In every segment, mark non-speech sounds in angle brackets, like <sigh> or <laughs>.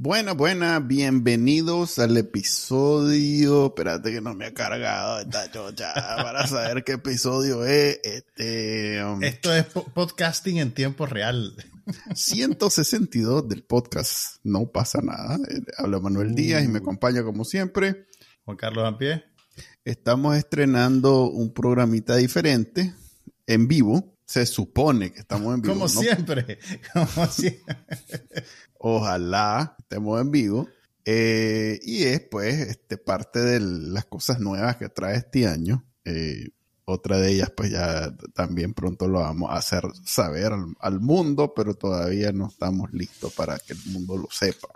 Buena, buena, bienvenidos al episodio. Espérate que no me ha cargado esta chocha para saber qué episodio es. Este, um, Esto es po- podcasting en tiempo real. 162 del podcast. No pasa nada. Eh, Habla Manuel Díaz y me acompaña como siempre. Juan Carlos Ampie. Estamos estrenando un programita diferente en vivo. Se supone que estamos en vivo. Como ¿no? siempre. <laughs> Como siempre. Ojalá estemos en vivo. Eh, y es pues este, parte de las cosas nuevas que trae este año. Eh, otra de ellas pues ya también pronto lo vamos a hacer saber al, mundo, pero todavía no estamos listos para que el mundo lo sepa.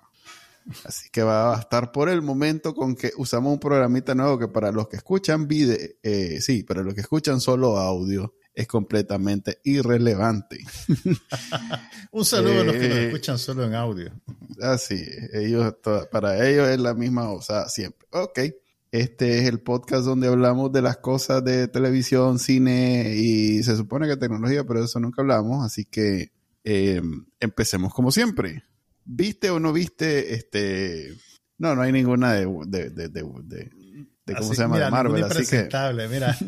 Así que va a bastar por el momento con que usamos un programita nuevo que para los que escuchan video, eh, sí, para los que escuchan solo audio es completamente irrelevante. <laughs> Un saludo a los que nos Eh, escuchan solo en audio. Así, ellos, para ellos es la misma cosa siempre. Ok, este es el podcast donde hablamos de las cosas de televisión, cine y se supone que tecnología, pero de eso nunca hablamos, así que eh, empecemos como siempre. ¿Viste o no viste este? No, no hay ninguna de, de, de, de, de- ¿cómo Así- se llama? mira, de Marvel, así que Mira, <laughs>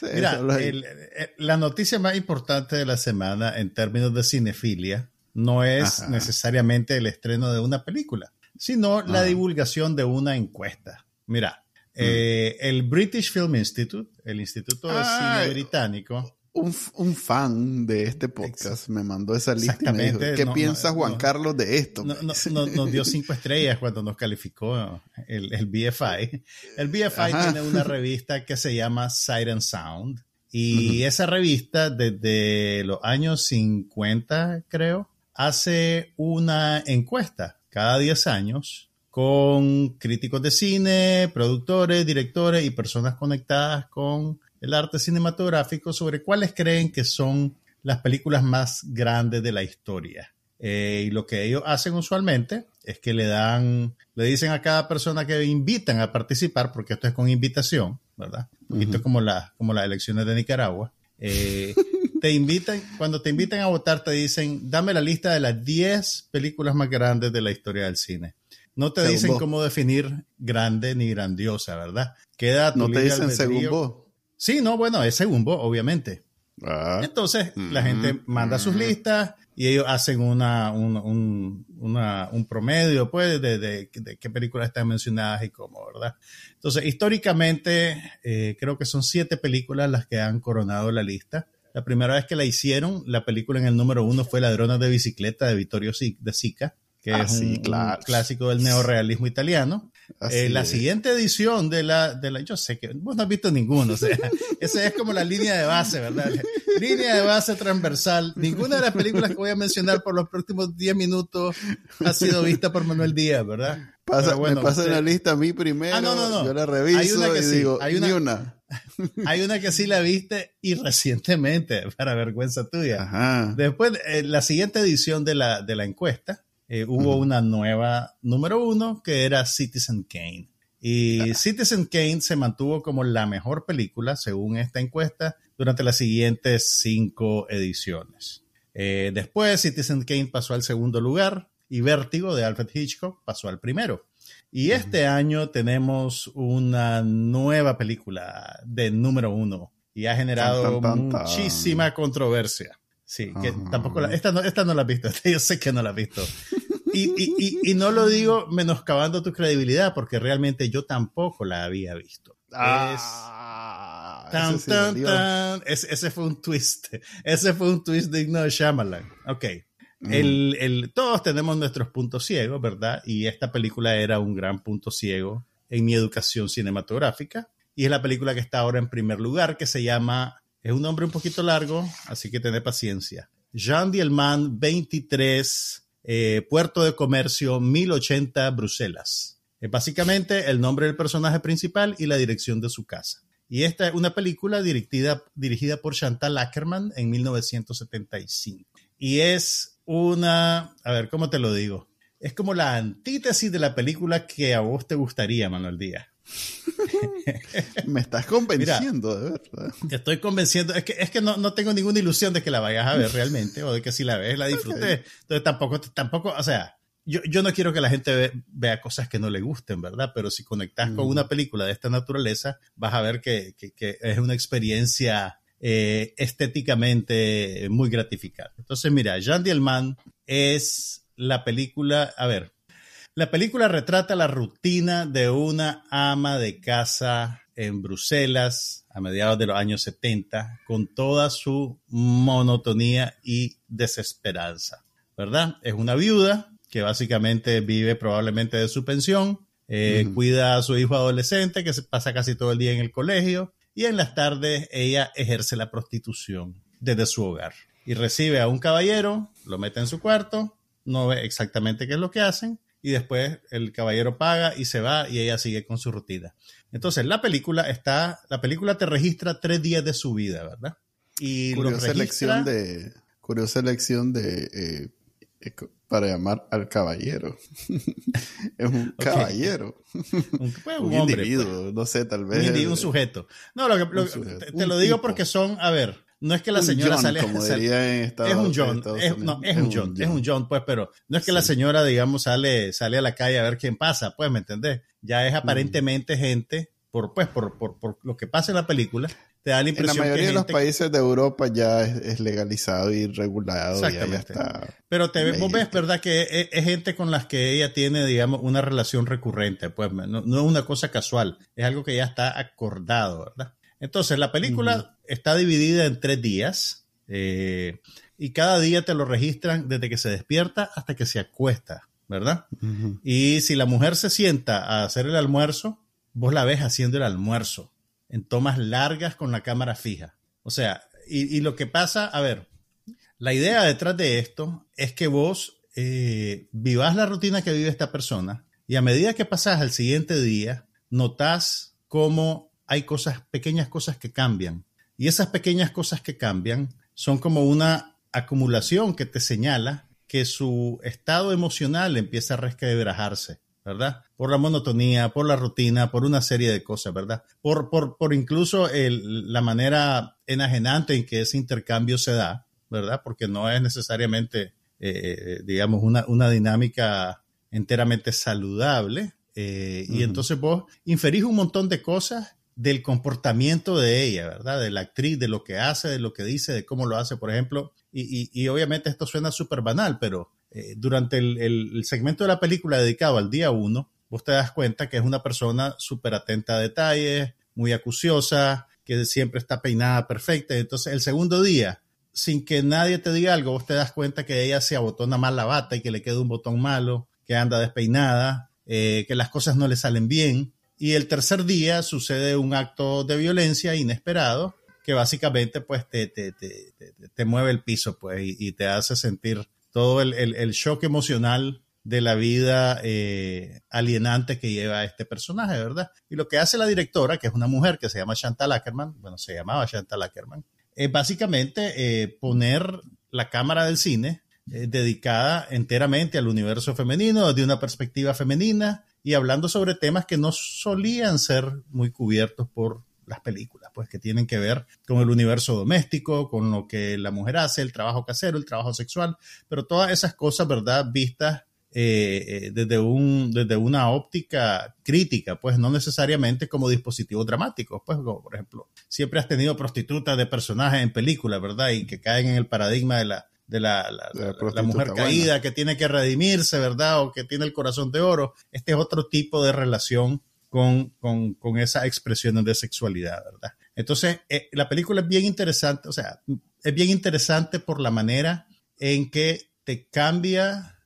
sí, <laughs> mira el- el- la noticia más importante de la semana en términos de cinefilia no es Ajá. necesariamente el estreno de una película, sino la Ah. divulgación de una encuesta. Mira, eh, el British Film Institute, el Instituto de Ah, Cine Británico, un, un fan de este podcast me mandó esa lista y me dijo, ¿qué no, piensa no, Juan no. Carlos de esto? no- no- no- nos dio cinco estrellas cuando nos calificó el, el BFI. El BFI Ajá. tiene una revista que se llama Sight and Sound. Y esa revista, desde los años 50, creo, hace una encuesta cada 10 años con críticos de cine, productores, directores y personas conectadas con el arte cinematográfico sobre cuáles creen que son las películas más grandes de la historia. Eh, y lo que ellos hacen usualmente es que le dan, le dicen a cada persona que invitan a participar, porque esto es con invitación, ¿verdad? Un poquito como, la, como las elecciones de Nicaragua. Eh, <laughs> te invitan, cuando te invitan a votar, te dicen, dame la lista de las 10 películas más grandes de la historia del cine. No te Según dicen vos. cómo definir grande ni grandiosa, ¿verdad? Queda tu No te dicen según vos. Sí, no, bueno, es según vos, obviamente. Ah, Entonces, la gente manda sus listas y ellos hacen una, un, un- una- un promedio, pues, de, de- de qué películas están mencionadas y cómo, ¿verdad? Entonces, históricamente, eh, creo que son siete películas las que han coronado la lista. La primera vez que la hicieron, la película en el número uno fue Ladrones de Bicicleta de Vittorio de Sica, que Ah, es sí, un, un clásico del neorrealismo italiano. Eh, la siguiente edición de la, de la, yo sé que vos no has visto ninguno, o sea, <laughs> esa es como la línea de base, ¿verdad? <laughs> Línea de base transversal. Ninguna de las películas que voy a mencionar por los próximos 10 minutos ha sido vista por Manuel Díaz, ¿verdad? Pasa, bueno, me pasa usted- la lista a mí primero, Ah, no, no, no. yo la Hay reviso una que y sí, digo, hay ni una. <laughs> Hay una que sí la viste y recientemente, para vergüenza tuya. Ajá. Después, eh, la siguiente edición de la, de la encuesta, eh, hubo una nueva número uno que era Citizen Kane. Y Citizen Kane se mantuvo como la mejor película, según esta encuesta, durante las siguientes cinco ediciones. Eh, después, Citizen Kane pasó al segundo lugar y Vértigo de Alfred Hitchcock pasó al primero. Y este año tenemos una nueva película de número uno y ha generado Tan, tan, tan, tan. muchísima controversia. Sí, que Ajá. tampoco la, esta, no, esta no la has visto, <laughs> yo sé que no la has visto. Y, y, y, y no lo digo menoscabando tu credibilidad, porque realmente yo tampoco la había visto. Ah, Tan, ese tan, tan. Ese, ese fue un twist. <laughs> Ese fue un twist digno de Shyamalan. Ok. Mm. El, el, todos tenemos nuestros puntos ciegos, ¿verdad? Y esta película era un gran punto ciego en mi educación cinematográfica. Y es la película que está ahora en primer lugar, que se llama, es un nombre un poquito largo, así que tened paciencia. Jean Dielman 23, eh, Puerto de Comercio 1080, Bruselas. Es básicamente el nombre del personaje principal y la dirección de su casa. Y esta es una película dirigida, dirigida por Chantal Ackerman en 1975. Y es una, a ver, ¿cómo te lo digo? Es como la antítesis de la película que a vos te gustaría, Manuel Díaz. <laughs> Me estás convenciendo, de verdad. Te estoy convenciendo. Es que, es que no, no, tengo ninguna ilusión de que la vayas a ver realmente o de que si la ves la disfrutes. Entonces tampoco, tampoco, o sea, yo, yo no quiero que la gente vea cosas que no le gusten, ¿verdad? Pero si conectas con una película de esta naturaleza, vas a ver que, que, que es una experiencia eh, estéticamente muy gratificante. Entonces, mira, Jean Dielman es la película, a ver, la película retrata la rutina de una ama de casa en Bruselas a mediados de los años 70 con toda su monotonía y desesperanza, ¿verdad? Es una viuda que básicamente vive probablemente de su pensión, eh, cuida a su hijo adolescente que se pasa casi todo el día en el colegio y en las tardes ella ejerce la prostitución desde su hogar y recibe a un caballero, lo mete en su cuarto, no ve exactamente qué es lo que hacen y después el caballero paga y se va y ella sigue con su rutina. Entonces, la película está, la película te registra tres días de su vida, ¿verdad? Y curiosa elección de, curiosa elección de, eh, para llamar al caballero. <laughs> es un caballero. <laughs> un, pues, un, hombre, individuo, pues. no sé, tal vez. Un, un sujeto. No, lo que, lo, te, te lo digo porque son, a ver, no es que la señora sale, es un John, es, Unidos. no, es, un John, es un John, pues, pero no es que la señora, digamos, sale, sale a la calle a ver quién pasa, pues, ¿me entendés? Ya es aparentemente gente, por, pues, por, por, por lo que pasa en la película, te da la En la impresión mayoría que de los países de Europa ya es, es legalizado y regulado, ya Exactamente. está. Pero te, vos ves, ¿verdad? Que es, es gente con las que ella tiene, digamos, una relación recurrente, pues no, no es una cosa casual, es algo que ya está acordado, ¿verdad? Entonces, la película está dividida en tres días eh, y cada día te lo registran desde que se despierta hasta que se acuesta, ¿verdad? Y si la mujer se sienta a hacer el almuerzo, vos la ves haciendo el almuerzo en tomas largas con la cámara fija. O sea, y, y lo que pasa, a ver, la idea detrás de esto es que vos eh, vivas la rutina que vive esta persona y a medida que pasas al siguiente día, notas cómo hay cosas, pequeñas cosas que cambian. Y esas pequeñas cosas que cambian son como una acumulación que te señala que su estado emocional empieza a resquebrajarse, ¿verdad? Por la monotonía, por la rutina, por una serie de cosas, ¿verdad? Por, por, por incluso el- la manera enajenante en que ese intercambio se da, ¿verdad? Porque no es necesariamente, eh, digamos, una, una dinámica enteramente saludable. eh, Y entonces vos inferís un montón de cosas del comportamiento de ella, ¿verdad? De la actriz, de lo que hace, de lo que dice, de cómo lo hace, por ejemplo. Y, y- y obviamente esto suena súper banal, pero eh, durante el, segmento de la película dedicado al día uno, vos te das cuenta que es una persona súper atenta a detalles, muy acuciosa, que siempre está peinada perfecta. Entonces, el segundo día, sin que nadie te diga algo, vos te das cuenta que ella se abotona mal la bata y que le queda un botón malo, que anda despeinada, eh, que las cosas no le salen bien. Y el tercer día sucede un acto de violencia inesperado que básicamente pues te, te, te, te- mueve el piso pues y, y te hace sentir todo el, el- el shock emocional de la vida eh, alienante que lleva este personaje, ¿verdad? Y lo que hace la directora, que es una mujer que se llama Chantal Ackerman, bueno, se llamaba Chantal Ackerman, es básicamente eh, poner la cámara del cine eh, dedicada enteramente al universo femenino, desde una perspectiva femenina y hablando sobre temas que no solían ser muy cubiertos por las películas, pues que tienen que ver con el universo doméstico, con lo que la mujer hace, el trabajo casero, el trabajo sexual, pero todas esas cosas, ¿verdad? Vistas eh, eh, desde, un, desde una óptica crítica, pues no necesariamente como dispositivos dramáticos, pues como por ejemplo, siempre has tenido prostitutas de personajes en películas, ¿verdad? Y que caen en el paradigma de la, de la, la, mujer buena. caída que tiene que redimirse, ¿verdad? O que tiene el corazón de oro. Este es otro tipo de relación con, con, con esas expresiones de sexualidad, ¿verdad? Entonces, eh, la película es bien interesante, o sea, es bien interesante por la manera en que te cambia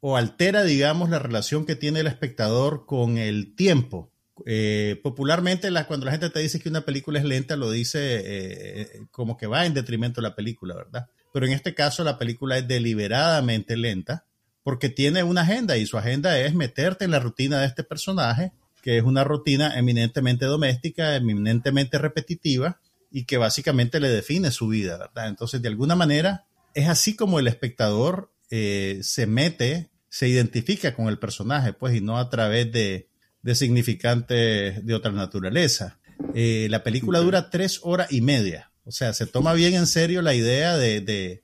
o altera, digamos, la relación que tiene el espectador con el tiempo. Eh, popularmente, la- cuando la gente te dice que una película es lenta, lo dice eh, como que va en detrimento de la película, ¿verdad? Pero en este caso, la película es deliberadamente lenta porque tiene una agenda y su agenda es meterte en la rutina de este personaje que es una rutina eminentemente doméstica, eminentemente repetitiva y que básicamente le define su vida, ¿verdad? Entonces, de alguna manera, es así como el espectador eh, se mete, se identifica con el personaje, pues, y no a través de, de significantes de otra naturaleza. Eh, la película dura tres horas y media, o sea, se toma bien en serio la idea de, de,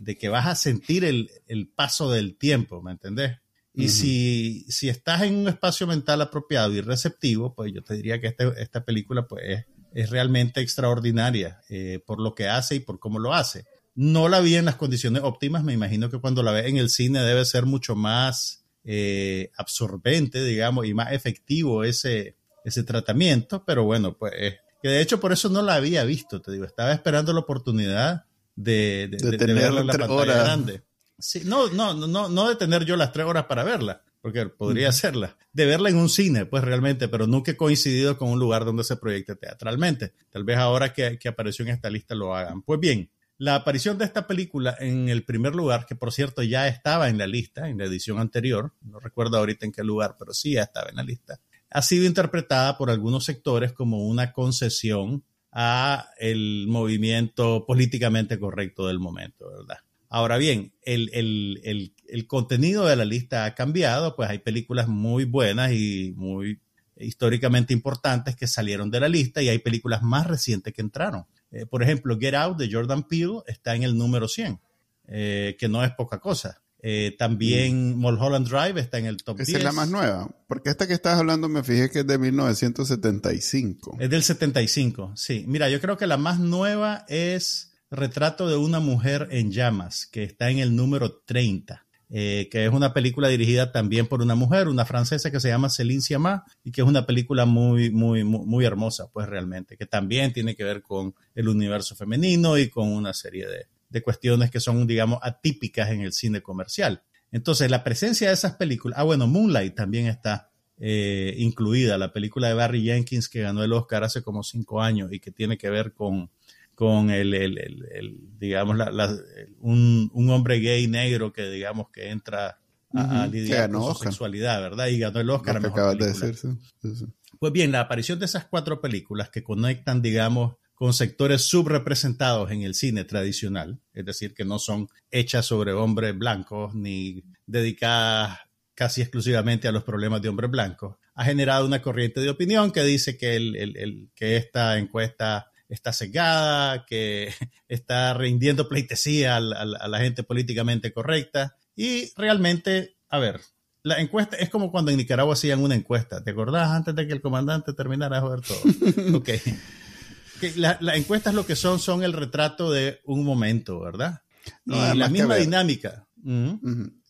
de, que vas a sentir el, el, paso del tiempo, ¿me entendés? Y si, si, estás en un espacio mental apropiado y receptivo, pues yo te diría que este, esta película pues, es, es realmente extraordinaria eh, por lo que hace y por cómo lo hace. No la vi en las condiciones óptimas, me imagino que cuando la ve en el cine debe ser mucho más eh, absorbente, digamos, y más efectivo ese, ese tratamiento, pero bueno, pues que de hecho por eso no la había visto, te digo, estaba esperando la oportunidad de, de, de, verla en la pantalla grande. Sí, no, no, no, no de tener yo las tres horas para verla, porque podría hacerla, de verla en un cine, pues realmente, pero nunca he coincidido con un lugar donde se proyecte teatralmente. Tal vez ahora que, que apareció en esta lista lo hagan. Pues bien, la aparición de esta película en el primer lugar, que por cierto ya estaba en la lista, en la edición anterior, no recuerdo ahorita en qué lugar, pero sí ya estaba en la lista, ha sido interpretada por algunos sectores como una concesión a el movimiento políticamente correcto del momento, ¿verdad? Ahora bien, el, el, el, contenido de la lista ha cambiado, pues hay películas muy buenas y muy históricamente importantes que salieron de la lista y hay películas más recientes que entraron. Eh, por ejemplo, Get Out de Jordan Peele está en el número 100, eh, que no es poca cosa. Eh, también mm. Mulholland Drive está en el top Esa es la más nueva, porque esta que estás hablando me fijé que es de 1975. Es del 75, sí. Mira, yo creo que la más nueva es Retrato de una mujer en llamas, que está en el número 30. Eh, que es una película dirigida también por una mujer, una francesa que se llama Céline Sciamma, y que es una película muy, muy, muy, muy, hermosa, pues realmente, que también tiene que ver con el universo femenino y con una serie de, de cuestiones que son, digamos, atípicas en el cine comercial. Entonces, la presencia de esas películas, ah, bueno, Moonlight también está eh, incluida, la película de Barry Jenkins que ganó el Oscar hace como cinco años y que tiene que ver con, con el, el, el, digamos, un, un, hombre gay negro que, digamos, que entra a, lidiar con su sexualidad, ¿verdad? Y ganó el Oscar. Lo de decir, Pues bien, la aparición de esas cuatro películas que conectan, digamos, con sectores subrepresentados en el cine tradicional, es decir, que no son hechas sobre hombres blancos ni dedicadas casi exclusivamente a los problemas de hombres blancos, ha generado una corriente de opinión que dice que, el, que esta encuesta está cegada, que <laughs> está rindiendo pleitesía a la gente políticamente correcta y realmente, a ver, la encuesta es como cuando en Nicaragua hacían una encuesta. ¿Te acordás antes de que el comandante terminara de joder todo? <laughs> ok las la encuestas lo que son son el retrato de un momento, ¿verdad? y la misma dinámica.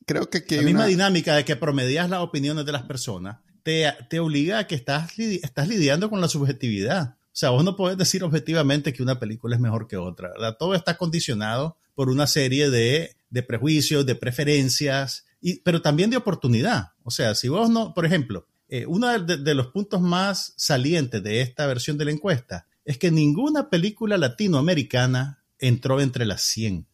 Creo que, la misma dinámica de que promedias las opiniones de las personas te, te obliga a que estás, estás lidiando con la subjetividad. O sea, vos no podés decir objetivamente que una película es mejor que otra, ¿verdad? Todo está condicionado por una serie de, de prejuicios, de preferencias, y, pero también de oportunidad. O sea, si vos no, por ejemplo, eh, uno de, de, los puntos más salientes de esta versión de la encuesta es que ninguna película latinoamericana entró entre las 100.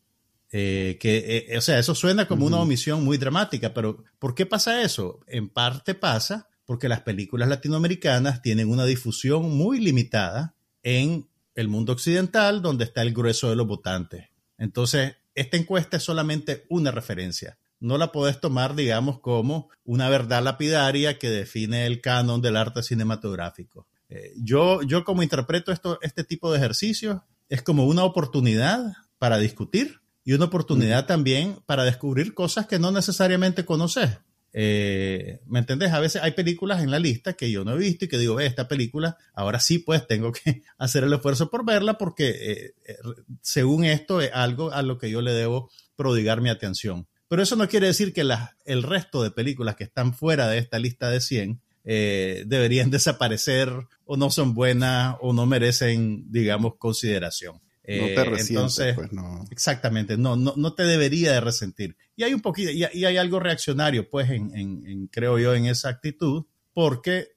Eh, que, eh, o sea, eso suena como una omisión muy dramática, pero ¿por qué pasa eso? En parte pasa porque las películas latinoamericanas tienen una difusión muy limitada en el mundo occidental, donde está el grueso de los votantes. Entonces, esta encuesta es solamente una referencia. No la podés tomar, digamos, como una verdad lapidaria que define el canon del arte cinematográfico. Eh, yo, yo como interpreto esto, este tipo de ejercicios, es como una oportunidad para discutir y una oportunidad también para descubrir cosas que no necesariamente conoces. Eh, ¿Me entendés? A veces hay películas en la lista que yo no he visto y que digo, ve, esta película, ahora sí, pues tengo que <laughs> hacer el esfuerzo por verla porque eh, según esto es algo a lo que yo le debo prodigar mi atención. Pero eso no quiere decir que el resto de películas que están fuera de esta lista de 100 eh, deberían <laughs> desaparecer o no son buenas o no merecen, digamos, consideración. no te eh, entonces, pues no. Exactamente, no, no, no te debería de resentir. Y hay un poquito, y, hay algo reaccionario, pues, en, en, creo yo, en esa actitud, porque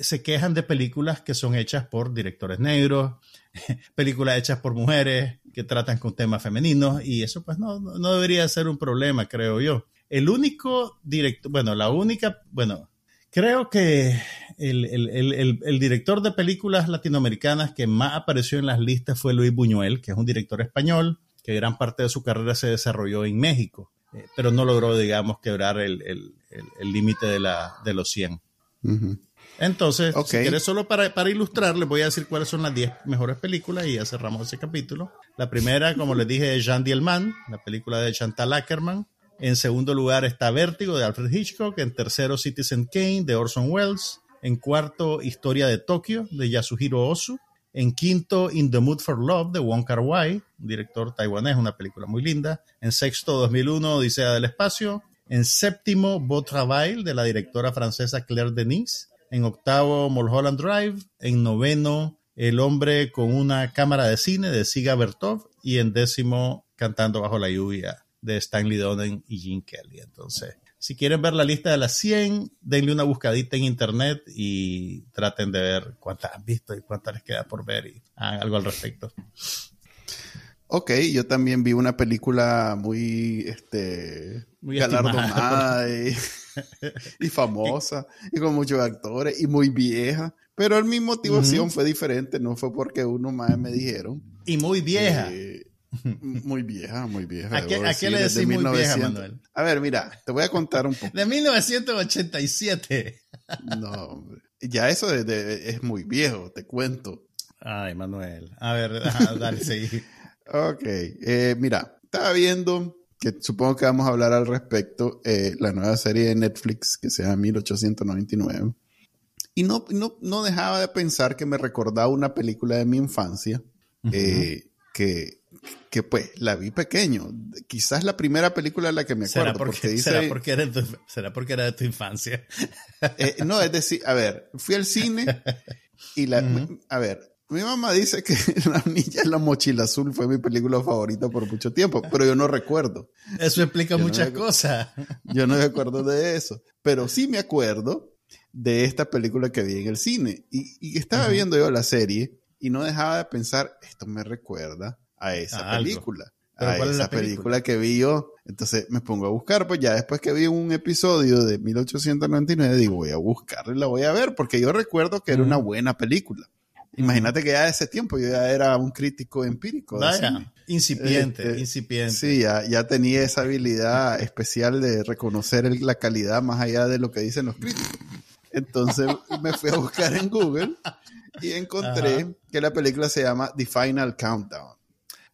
se quejan de películas que son hechas por directores negros, <laughs> películas hechas por mujeres que tratan con temas femeninos, y eso pues no, no debería ser un problema, creo yo. El único director, bueno, la única, bueno, Creo que el, el- el- el- director de películas latinoamericanas que más apareció en las listas fue Luis Buñuel, que es un director español, que gran parte de su carrera se desarrolló en México, eh, pero no logró, digamos, quebrar el el- el- el límite de, la- de los 100. Ujú. Entonces, si quieres solo para, para ilustrar, les voy a decir cuáles son las 10 mejores películas y ya cerramos ese capítulo. La primera, como les dije, es Jean Dielman, la película de Chantal Ackerman. En segundo lugar está Vértigo de Alfred Hitchcock. En tercero, Citizen Kane de Orson Welles. En cuarto, Historia de Tokio de Yasuhiro Ozu. En quinto, In the Mood for Love de Wong Kar Wai, director taiwanés, una película muy linda. En sexto, 2001, Odisea del Espacio. En séptimo, Beau Travail de la directora francesa Claire Denis. En octavo, Mulholland Drive. En noveno, El hombre con una cámara de cine de Siga Bertov. Y en décimo, Cantando bajo la lluvia de Stanley Donen y Gene Kelly. Entonces, si quieren ver la lista de las 100, denle una buscadita en internet y traten de ver cuántas han visto y cuántas les queda por ver y hagan algo al respecto. Ok, yo también vi una película muy, este, Muy galardonada y, <laughs> y famosa y con muchos actores y muy vieja. Pero mi motivación fue diferente, no fue porque uno más me dijeron. Y muy vieja. Eh, <laughs> muy vieja, muy vieja. ¿A qué- a le es de decís muy vieja, 1900. Manuel? A ver, mira, te voy a contar un poco. De 1987. No, ya eso de- de- es muy viejo, te cuento. Ay, Manuel. A ver, dale, <laughs> seguí. Ok, eh, mira, estaba viendo que supongo que vamos a hablar al respecto, eh, la nueva serie de Netflix que se llama 1899. Y no, no, no dejaba de pensar que me recordaba una película de mi infancia, eh, que, que pues la vi pequeño. Quizás la primera película de la que me acuerdo. ¿Será porque, porque dice, será, porque era de tu, será porque era de tu infancia? eh, no, es decir, a ver, fui al cine y la, a ver, mi mamá dice que <laughs> La niña en la mochila azul fue mi película favorita por mucho tiempo, pero yo no recuerdo. Eso explica Yo muchas cosas. Yo no me acuerdo de eso, pero sí me acuerdo de esta película que vi en el cine y, y estaba viendo yo la serie y no dejaba de pensar, esto me recuerda a esa A película. ¿Pero A es esa la película? película? que vi yo. Entonces me pongo a buscar, pues ya después que vi un episodio de 1899, digo, voy a buscarla y la voy a ver, porque yo recuerdo que era una buena película. Imagínate que ya de ese tiempo yo ya era un crítico empírico. Vaya, incipiente, Este, incipiente. Sí, ya, ya tenía esa habilidad especial de reconocer el- la calidad más allá de lo que dicen los críticos. Entonces me fui a buscar en Google y encontré Ajá. que la película se llama The Final Countdown.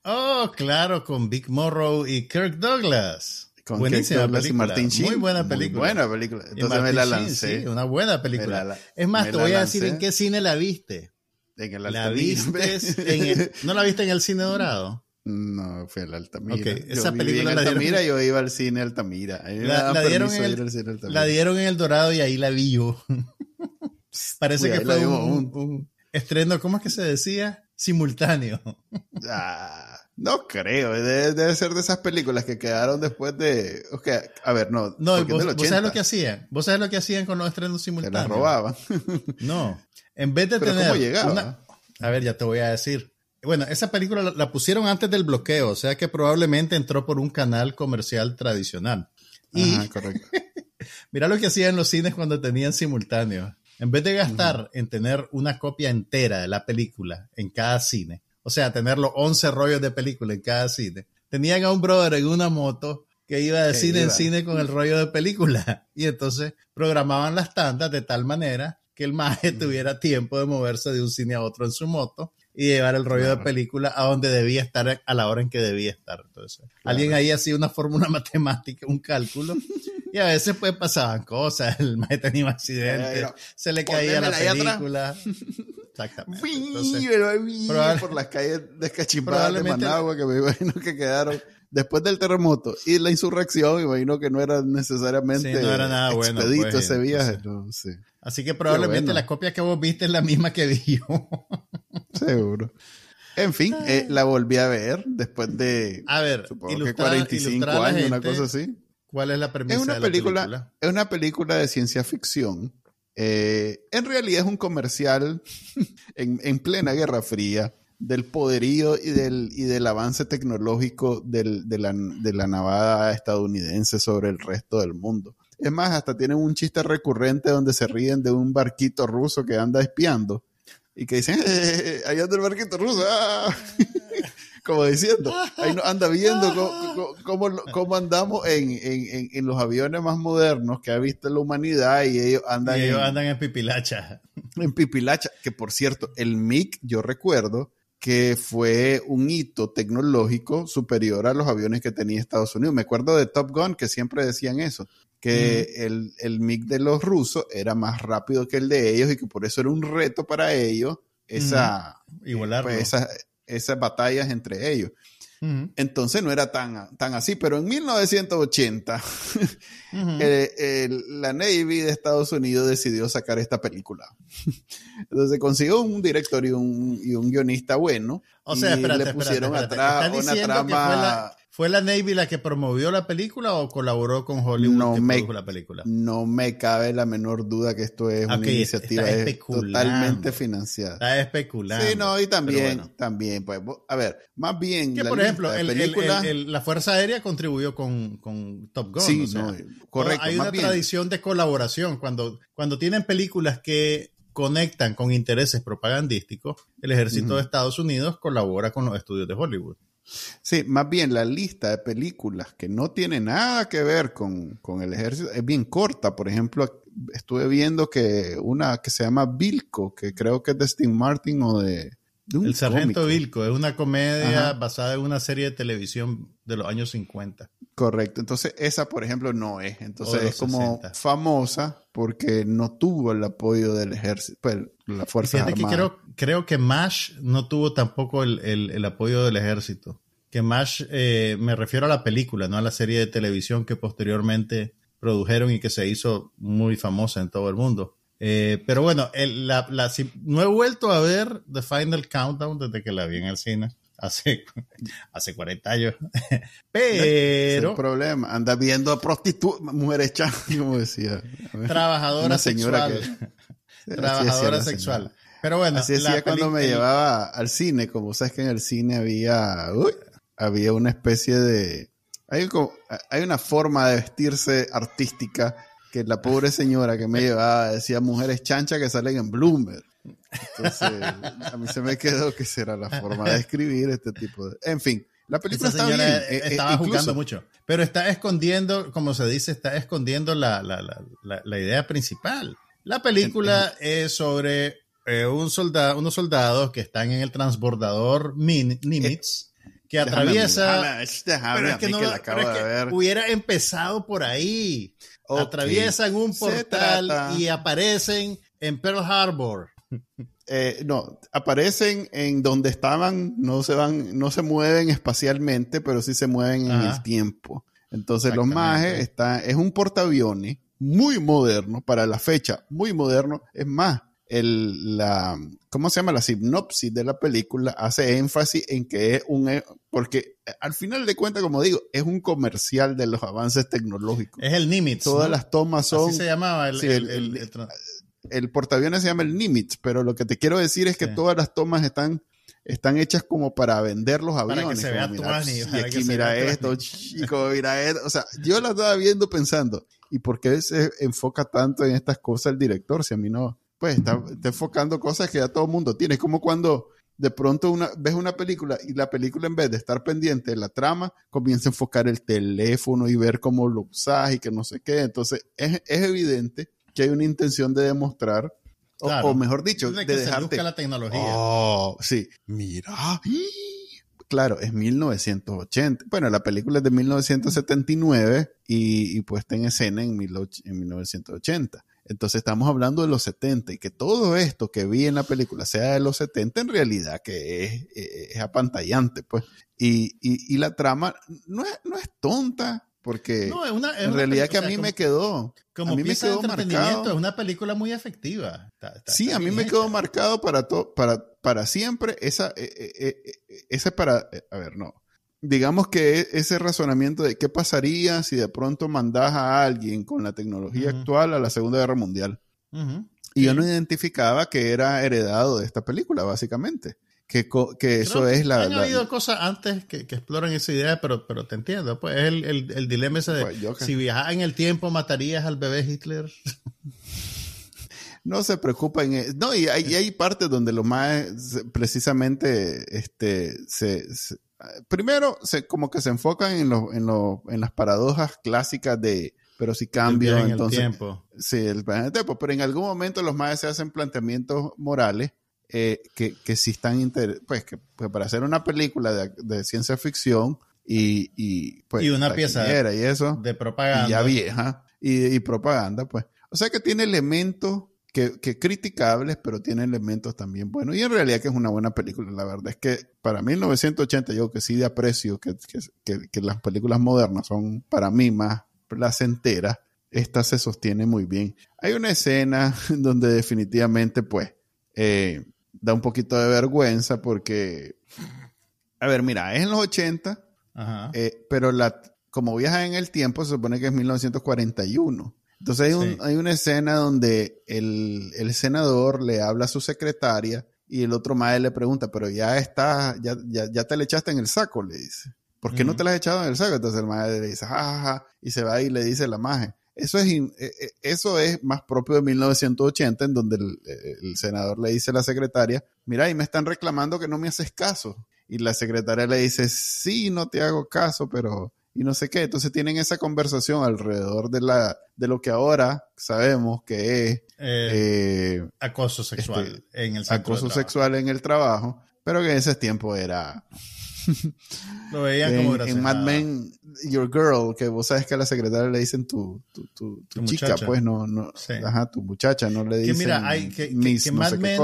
Oh, claro, con Vic Morrow y Kirk Douglas. Con Buenísima Kirk Douglas y. Martin Sheen. Muy buena Muy película. buena película. Entonces me la Sheen, lancé. sí, una buena película. La- es más, te voy a decir en qué cine la viste. En el La viste en <laughs> el- ¿No la viste en el cine dorado? No, fue el Altamira. Ok, yo esa película en la dieron- Altamira, yo iba al cine Altamira. La, dieron en el, cine Altamira. la dieron en el dorado y ahí la vi yo. <laughs> Parece Uy, que fue un estreno, ¿cómo es que se decía? Simultáneo. <laughs> Ah, no creo, debe, debe ser de esas películas que quedaron después de... o sea, a ver, no, No, vos, del vos sabés lo 80, que hacían. Vos sabés lo que hacían con los estrenos se la simultáneos. robaban. <laughs> No. En vez de Pero tener. ¿cómo llegaba? una- A ver, ya te voy a decir. Bueno, esa película la, la pusieron antes del bloqueo, o sea que probablemente entró por un canal comercial tradicional. Y Ajá, correcto. <laughs> mira lo que hacían los cines cuando tenían simultáneo. En vez de gastar en tener una copia entera de la película en cada cine, o sea, tener los 11 rollos de película en cada cine, tenían a un brother en una moto que iba de Que cine en cine con el rollo de película. <laughs> Y entonces programaban las tandas de tal manera que el maje tuviera tiempo de moverse de un cine a otro en su moto y llevar el rollo de película a donde debía estar a la hora en que debía estar. Entonces, alguien ahí hacía una fórmula <laughs> matemática, un cálculo, <laughs> y a veces pues pasaban cosas, el maje tenía un accidente, no. se le caía la película. <laughs> Exactamente. Entonces, probable- por las calles descachimbadas de Managua que me imagino que quedaron después del terremoto y la insurrección, me imagino que no era necesariamente Sí, no era nada bueno, expedito pues, ese viaje. entonces. no sé, así que probablemente bueno. la copia que vos viste es la misma que vi yo. seguro. En fin, eh, la volví a ver después de A ver, que ilustrar- 45 ilustrar a la años, una cosa así. ¿Cuál es la premisa Es una de la película, película? es una película de ciencia ficción. Eh, en realidad es un comercial <laughs> en, en plena Guerra Fría del poderío y del, y del avance tecnológico del- de, la, de la navada estadounidense sobre el resto del mundo. Es más, hasta tienen un chiste recurrente donde se ríen de un barquito ruso que anda espiando y que dicen, eh, ahí anda el barquito ruso. ah". <laughs> Como diciendo, ahí no- anda viendo <laughs> cómo, cómo- cómo andamos en, en- en- en los aviones más modernos que ha visto la humanidad y ellos andan Y ellos en- andan en pipilacha. en Pipilacha, que por cierto, el MiG, yo recuerdo que fue un hito tecnológico superior a los aviones que tenía Estados Unidos. Me acuerdo de Top Gun que siempre decían eso, que el, el MiG de los rusos era más rápido que el de ellos y que por eso era un reto para ellos esa, Igualarlo. pues, esas, esas batallas entre ellos. Entonces no era tan, tan así, pero en 1980 <laughs> ujú. eh, el- la Navy de Estados Unidos decidió sacar esta película. <laughs> Entonces consiguió un director y un, y un guionista bueno. O sea, y espérate, le pusieron espérate. atrás ¿Estás una trama. Fue la, Navy la que promovió la película o colaboró con Hollywood No que me- produjo la película? No me cabe la menor duda que esto es Ok, una iniciativa es totalmente financiada. Está especulando. Sí, no, y también, bueno. también, pues, a ver, más bien. Que la por ejemplo, de el- el- películas- el- el- la Fuerza Aérea contribuyó con, con Top Gun. Sí, o sea, no, correcto. Hay una bien. tradición de colaboración. Cuando, cuando tienen películas que conectan con intereses propagandísticos, el ejército de Estados Unidos colabora con los estudios de Hollywood. Sí, más bien la lista de películas que no tiene nada que ver con, con el ejército es bien corta. Por ejemplo, estuve viendo que una que se llama Vilco, que creo que es de Steve Martin o de, de un El Sargento cómico. Vilco es una comedia Ajá. basada en una serie de televisión de los años 50. Correcto. Entonces, esa, por ejemplo, no es. Entonces, es como 60. famosa porque no tuvo el apoyo del ejército, pues, la Fuerza Fíjate que Armada. creo, creo que MASH no tuvo tampoco el, el- el apoyo del ejército. Que MASH, eh, me refiero a la película, no a la serie de televisión que posteriormente produjeron y que se hizo muy famosa en todo el mundo. Eh, pero bueno, el- la, la- si- no he vuelto a ver The Final Countdown desde que la vi en el cine, <laughs> hace, hace 40 años. <laughs> Pero el problema. Anda viendo a prostitutas, mujeres chan, como decía. trabajadora Una señora sexual. que- <laughs> trabajadora sexual. Pero bueno, Así decía cuando me llevaba al cine, como sabes que en el cine había, uy, había una especie de, hay, como- hay una forma de vestirse artística que la pobre señora que me llevaba decía mujeres chanchas que salen en Bloomberg. Entonces, a mí se me quedó que será la forma de escribir este tipo de... En fin, la película Esa está bien. señora eh, eh, estaba incluso- jugando mucho. Pero está escondiendo, como se dice, está escondiendo la- la- la- la idea principal. La película es sobre eh, un solda- unos soldados que están en el transbordador Min- Nimitz, que Déjame, atraviesa. déjame, déjame pero a es que, mí no, que la pero acabo es de que ver. hubiera empezado por ahí. Atraviesan un portal y aparecen en Pearl Harbor. Eh, no, aparecen en donde estaban, no se van, no se mueven espacialmente, pero sí se mueven en Ajá. el tiempo. Entonces los majes está, es un portaaviones muy moderno para la fecha, muy moderno. Es más, el, la, ¿cómo se llama? La sinopsis de la película hace énfasis en que es un, eh, porque al final de cuentas, como digo, es un comercial de los avances tecnológicos. Es el Nimitz. Todas ¿no? las tomas son, Así se llamaba el, sí, el- el- el- el tra- el portaaviones se llama el Nimitz, pero lo que te quiero decir es que Sí. todas las tomas están, están hechas como para vender los que aviones. se como, vea mira, tuani, y para aquí que se mira vea esto, chico, mira esto. O sea, yo la estaba viendo pensando, ¿y por qué se enfoca tanto en estas cosas el director? Si a mí no, pues está, está enfocando cosas que ya todo el mundo tiene. Es como cuando de pronto una, ves una película y la película en vez de estar pendiente de la trama, comienza a enfocar el teléfono y ver cómo lo usas y que no sé qué. Entonces, es, es evidente que hay una intención de demostrar, Claro. o, mejor dicho, de de, que dejarte... la tecnología. Oh, sí. Mira. Claro, es 1980. Bueno, la película es de 1979 y, y puesta en escena en, mil en 1980. Entonces estamos hablando de los 70 y que todo esto que vi en la película sea de los 70 en realidad que es, es, es apantallante, pues. Y, y, y la trama no es, no es tonta porque No, es una, es en realidad que o a sea, mí como- me quedó... Como a mí me de quedó entretenimiento, marcado. es una película muy efectiva. Está- está- Sí, está a mí me hecha. quedó marcado para todo, para, para siempre esa, eh, eh, eh, ese para, a ver, no. Digamos que e- ese razonamiento de qué pasaría si de pronto mandas a alguien con la tecnología actual a la Segunda Guerra Mundial. Y yo no identificaba que era heredado de esta película, básicamente. Que, que eso es la... Han habido cosas antes que, que, exploran esa idea, pero, pero te entiendo. Pues es el, el, el dilema ese de pues si viajas en el tiempo, ¿matarías al bebé Hitler? no se preocupen. Eh, no, y hay, y hay partes donde lo más precisamente este, se, primero se, como que se enfocan en, lo, en, lo, en las paradojas clásicas de pero si cambio entonces el tiempo. sí el tiempo pero en algún momento los más se hacen planteamientos morales eh, que, que sí están inter pues que pues para hacer una película de, de ciencia ficción y, y pues y una pieza y eso de propaganda ya vieja y, y propaganda pues o sea que tiene elementos que, que, criticables, pero tiene elementos también buenos. Y en realidad que es una buena película, la verdad es que para 1980 yo que sí de aprecio que, que, que las películas modernas son para mí más placenteras, esta se sostiene muy bien. Hay una escena <laughs> donde definitivamente pues eh, da un poquito de vergüenza porque, a ver, mira, es en los 80, eh, pero la, como viaja en el tiempo se supone que es 1941. Entonces hay, una escena donde el, senador le habla a su secretaria y el otro madre le pregunta, pero ya está, ya, ya, te le echaste en el saco, le dice. ¿Por qué no te la has echado en el saco? Entonces el madre le dice, jajaja, y se va y le dice la maje. Eso es, e, e, eso es más propio de 1980, en donde el, el, senador le dice a la secretaria, mira, y me están reclamando que no me haces caso. Y la secretaria le dice, sí, no te hago caso, pero y no sé qué. Entonces tienen esa conversación alrededor de, la, de lo que ahora sabemos que es eh, eh, acoso sexual este, en el Acoso sexual en el trabajo, pero que en ese tiempo era... Lo veían <laughs> como en, en Mad Men, Your Girl, que vos sabes que a la secretaria le dicen tu, tu, chica, pues no, no ajá, tu muchacha, no le dicen que mira, hay, que, Mad Men,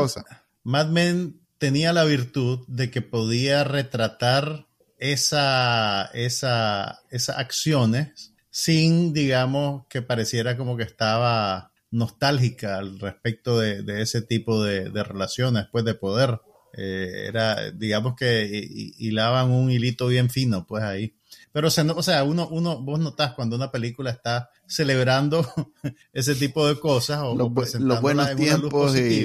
Mad Men tenía la virtud de que podía retratar esa, esa, esas acciones sin, digamos, que pareciera como que estaba nostálgica al respecto de, ese tipo de, relaciones, pues de poder. Eh, era, digamos que hilaban un hilito bien fino, pues ahí. Pero, o sea, uno, uno, vos notás cuando una película está celebrando <laughs> ese tipo de cosas o, los, buenos tiempos y,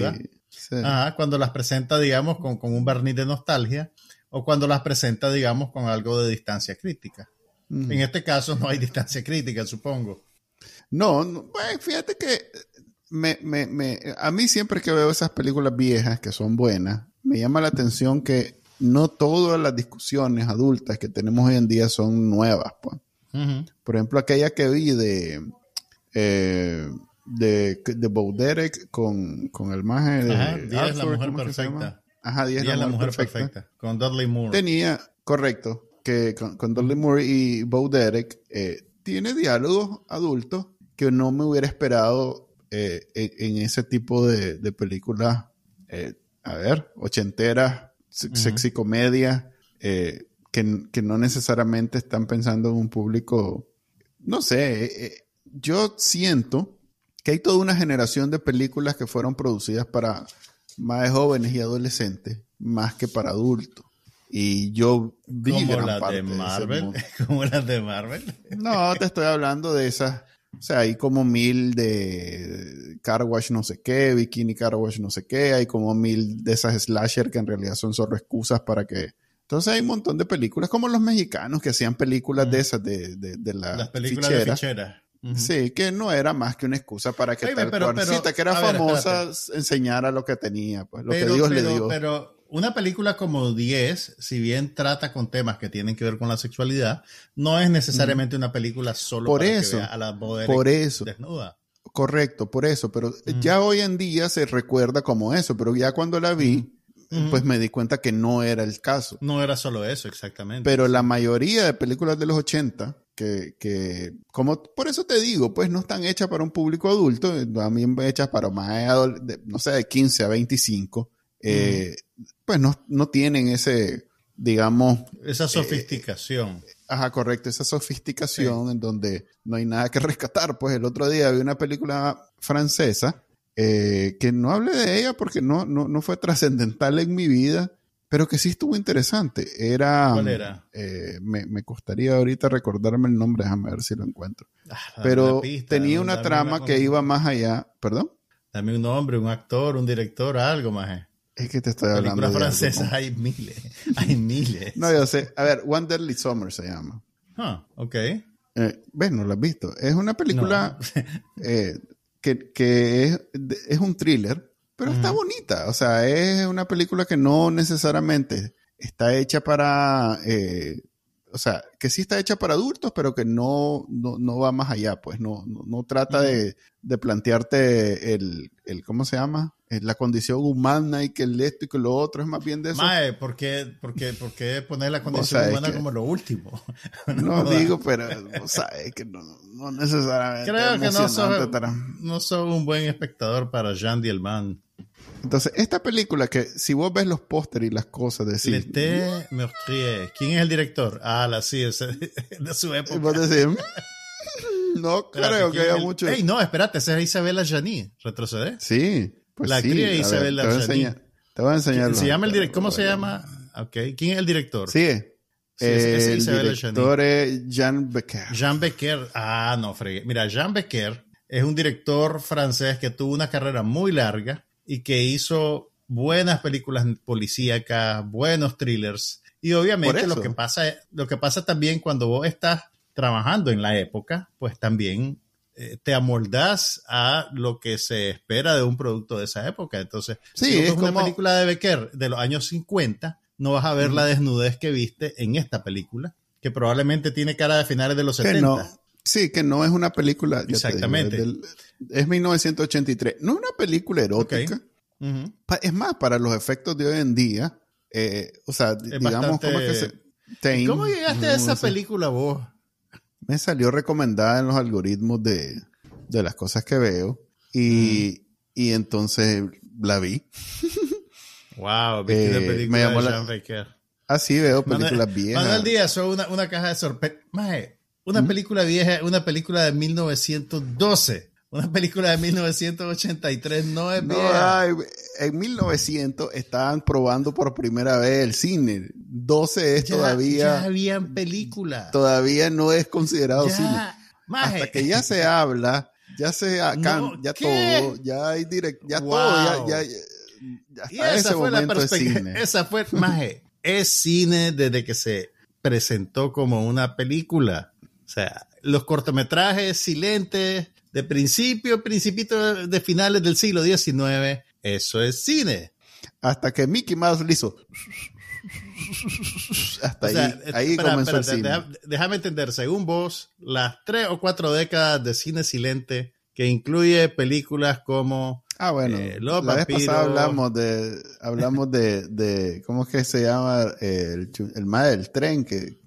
cuando las presenta, digamos, con, con un barniz de nostalgia o cuando las presenta, digamos, con algo de distancia crítica. En este caso no hay distancia crítica, supongo. No, pues, fíjate que me, me, me, a mí siempre que veo esas películas viejas que son buenas, me llama la atención que no todas las discusiones adultas que tenemos hoy en día son nuevas. Pues. Por ejemplo, aquella que vi de, eh, de, de Bo con, con el maje de Ajá, la mujer perfecta. Ajá, 10 la, mujer perfecta. Con Dudley Moore. Tenía, correcto, que con, Dudley Moore y Bo Derek eh, tiene diálogos adultos que no me hubiera esperado eh, en, ese tipo de, de películas, eh, a ver, ochenteras, sexy comedia, que, que, no necesariamente están pensando en un público, no sé, yo siento que hay toda una generación de películas que fueron producidas para más jóvenes y adolescentes, más que para adultos. Y yo vi como las de Marvel, <laughs> como las de Marvel. No, te estoy hablando de esas. O sea, hay como mil de Car Wash no sé qué, Bikini Car Wash no sé qué, hay como mil de esas slasher que en realidad son solo excusas para que... Entonces hay un montón de películas, como los mexicanos que hacían películas de esas, de, de, de la Las películas de fichera. Sí, que no era más que una excusa para que tal pero, que era famosa enseñara lo que tenía, pues lo que Dios le dio. Pero una película como 10, si bien trata con temas que tienen que ver con la sexualidad, no es necesariamente una película solo por para eso, que vea a la por eso. desnuda. Correcto, por eso, pero ya hoy en día se recuerda como eso, pero ya cuando la vi, pues me di cuenta que no era el caso. No era solo eso, exactamente. Pero la mayoría de películas de los 80 que, como por eso te digo, pues no están hechas para un público adulto, también hechas para más, de, no sé, de 15 a 25, eh, pues no, no, tienen ese, digamos... Esa eh, sofisticación. ajá, correcto, esa sofisticación en donde no hay nada que <laughs> rescatar. Pues el otro día vi una película francesa eh, que no hablé de ella porque no, no, no fue trascendental en mi vida, pero que sí estuvo interesante. Era. ¿Cuál era? Eh, me, me, costaría ahorita recordarme el nombre, déjame ver si lo encuentro. Ah, pero tenía una trama que iba más allá. ¿Perdón? Dame un nombre, un actor, un director, algo más. Es que te estoy hablando. Películas francesas hay miles. <laughs> Hay miles. No, yo sé. A ver, Deadly Summer se llama. Ah, ok. Eh, ¿Ves? No la has visto. Es una película <laughs> eh, que, que es, es un thriller, pero está bonita. O sea, es una película que no necesariamente está hecha para... eh, o sea, que sí está hecha para adultos, pero que no, no, no va más allá, pues no, no, no trata de, de plantearte el, el, ¿cómo se llama? Eh, La condición humana y que el esto y que lo otro, es más bien de eso. Mae, ¿por qué, por, qué, por qué poner la condición humana que- como lo último? <laughs> No jodas. digo, pero vos sabes que no, no necesariamente. Creo que no soy, no soy un buen espectador para Jean Dielman. Entonces, esta película que si vos ves los pósteres y las cosas, decís, L'été meurtrier. ¿Quién es el director? Ah, la sí, ese- <laughs> de su y época. vos decís, "Mm, no Espérate, creo que ¿quién es haya el- mucho. Ey, no, espérate, esa es Isabella Janí. ¿Retrocede? Sí, pues La sí. actriz a ver, Isabella te voy a Janí. enseñar. Te voy a enseñar. ¿Se llama el direct- ¿Cómo se llama? Ok. ¿Quién es el director? Sí, Sí, es- es el director es Jean Becker. Jean Becker. Ah, no, fregué. Mira, Jean Becker es un director francés que tuvo una carrera muy larga y que hizo buenas películas policíacas, buenos thrillers. Y obviamente lo que pasa, lo que pasa también cuando vos estás trabajando en la época, pues también eh, te amoldas a lo que se espera de un producto de esa época. Entonces, Sí, si es ves una como- película de Becker de los años 50, no vas a ver la desnudez que viste en esta película, que probablemente tiene cara de finales de los 70. Que no. Sí, que no es una película. digo, Exactamente. es, del- es 1983. No es una película erótica. Es más, para los efectos de hoy en día, eh, o sea, digamos, bastante- ¿cómo es que se...? ¿Cómo llegaste a no esa sé. película vos? Me salió recomendada en los algoritmos de, de las cosas que veo y, y entonces la vi. <laughs> Wow, viste Eh, la me película llamó de la- Jean. Así veo películas viejas. Manuel Díaz, son una, una caja de sorpresa. Una película vieja, una película de 1912. Una película de 1983 no es No, vieja. ay, en 1900 estaban probando por primera vez el cine. 12 es ya, todavía, ya habían películas. todavía no es considerado Ya, cine. maje. Hasta que ya se habla, ya se acá, No, ya ¿qué? todo, ya hay direct, ya Wow. todo, ya, ya, ya Y hasta esa ese fue la momento es perspectiva. cine. <laughs> Esa fue, maje, es cine desde que se presentó como una película. O sea, los cortometrajes silentes de principio, principito de finales del siglo XIX, eso es cine. Hasta que Mickey Mouse le hizo. Hasta O sea, ahí, ahí espera, comenzó el cine. deja- déjame entender, según vos, las tres o cuatro décadas de cine silente que incluye películas como Ah, bueno, eh, la vez pasada hablamos de, hablamos de, de, ¿cómo es que se llama? Eh, El, el del tren que,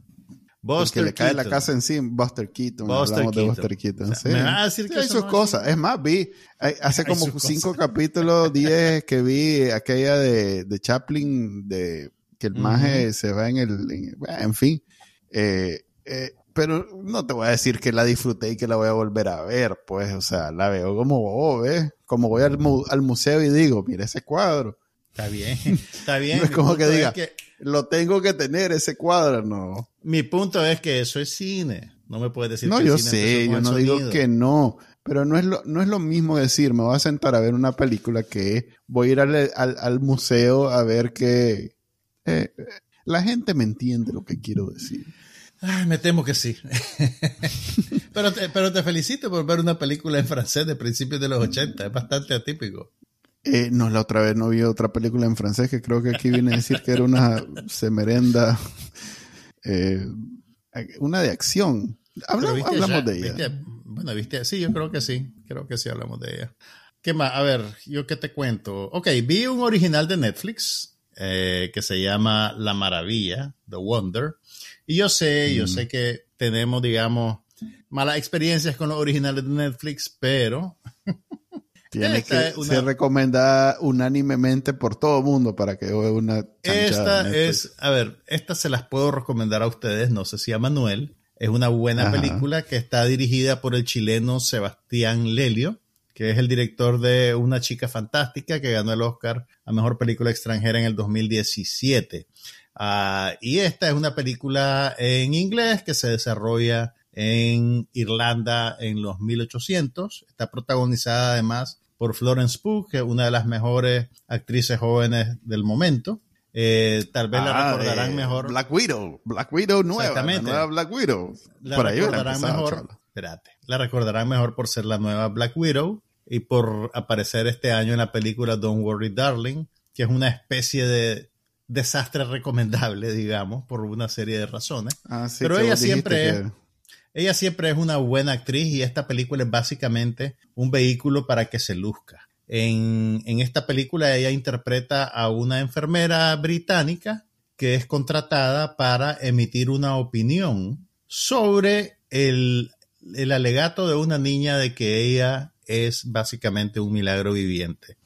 el Buster que le cae la casa encima, Buster Keaton. Buster hablamos de Keaton. Buster Keaton. O sea, sí. ¿me vas a decir Sí, que hay sus no cosas. Es más, vi, hay- hace Hay como cinco cosas. capítulos, diez que vi aquella de, de Chaplin, de que el Ujú. maje se va en el, en, fin. Eh, eh, pero no te voy a decir que la disfruté y que la voy a volver a ver, pues, o sea, la veo como, oh, ¿ves? Como voy al, mu- al museo y digo, mira ese cuadro. Está bien, <laughs> está bien. No es como que diga- que- Lo tengo que tener ese cuadro, no. mi punto es que eso es cine. No me puedes decir No, que yo cine sé, yo no digo que no, pero no es lo, no es lo mismo decir, me voy a sentar a ver una película que voy a ir al, al- al museo a ver que eh, la gente me entiende lo que quiero decir. Ay, me temo que sí. <laughs> pero, te, pero te felicito por ver una película en francés de principios de los 80. Es bastante atípico. Eh, no, la otra vez no vi otra película en francés que creo que aquí viene a decir que era una <laughs> semerenda, eh, una de acción. Hablamos, viste hablamos ya- de ella. viste- bueno, viste, sí, yo creo que sí. Creo que sí hablamos de ella. ¿Qué más? A ver, yo qué te cuento. Ok, vi un original de Netflix eh, que se llama La Maravilla, The Wonder. Y yo sé, yo Mm. sé que tenemos, digamos, malas experiencias con los originales de Netflix, pero Tiene esta que es una- ser recomendada unánimemente por todo el mundo para que una Esta es, a ver, estas se las puedo recomendar a ustedes, no sé si a Manuel. Es una buena Ajá. película que está dirigida por el chileno Sebastián Lelio, que es el director de Una chica fantástica que ganó el Oscar a Mejor Película Extranjera en el 2017. Ah, y esta es una película en inglés que se desarrolla en Irlanda en los 1800. Está protagonizada además por Florence Pugh, que es una de las mejores actrices jóvenes del momento. Eh, tal vez la Ah, recordarán eh, mejor. Black Widow. Black Widow nueva. Exactamente. La nueva Black Widow. La Por ahí recordarán empezado, mejor. Espérate. La recordarán mejor por ser la nueva Black Widow y por aparecer este año en la película Don't Worry Darling, que es una especie de desastre recomendable, digamos, por una serie de razones. Ah, sí, Pero ella siempre es- Ella siempre es una buena actriz y esta película es básicamente un vehículo para que se luzca. En, en esta película ella interpreta a una enfermera británica que es contratada para emitir una opinión sobre el, el alegato de una niña de que ella es básicamente un milagro viviente.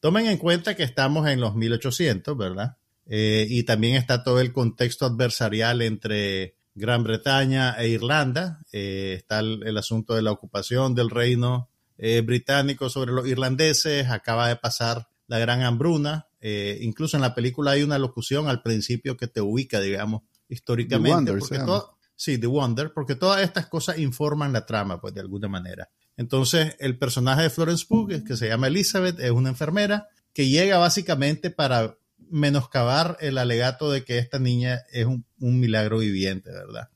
Tomen en cuenta que estamos en los 1800, ¿verdad? Eh, y también está todo el contexto adversarial entre Gran Bretaña e Irlanda. Eh, está el, el asunto de la ocupación del reino eh, británico sobre los irlandeses. Acaba de pasar la gran hambruna. Eh, incluso en la película hay una locución al principio que te ubica, digamos, históricamente. The Wonder, porque todo- sí, The Wonder, porque todas estas cosas informan la trama, pues de alguna manera. Entonces, el personaje de Florence Pugh, que se llama Elizabeth, es una enfermera que llega básicamente para menoscabar el alegato de que esta niña es un, un milagro viviente, ¿verdad?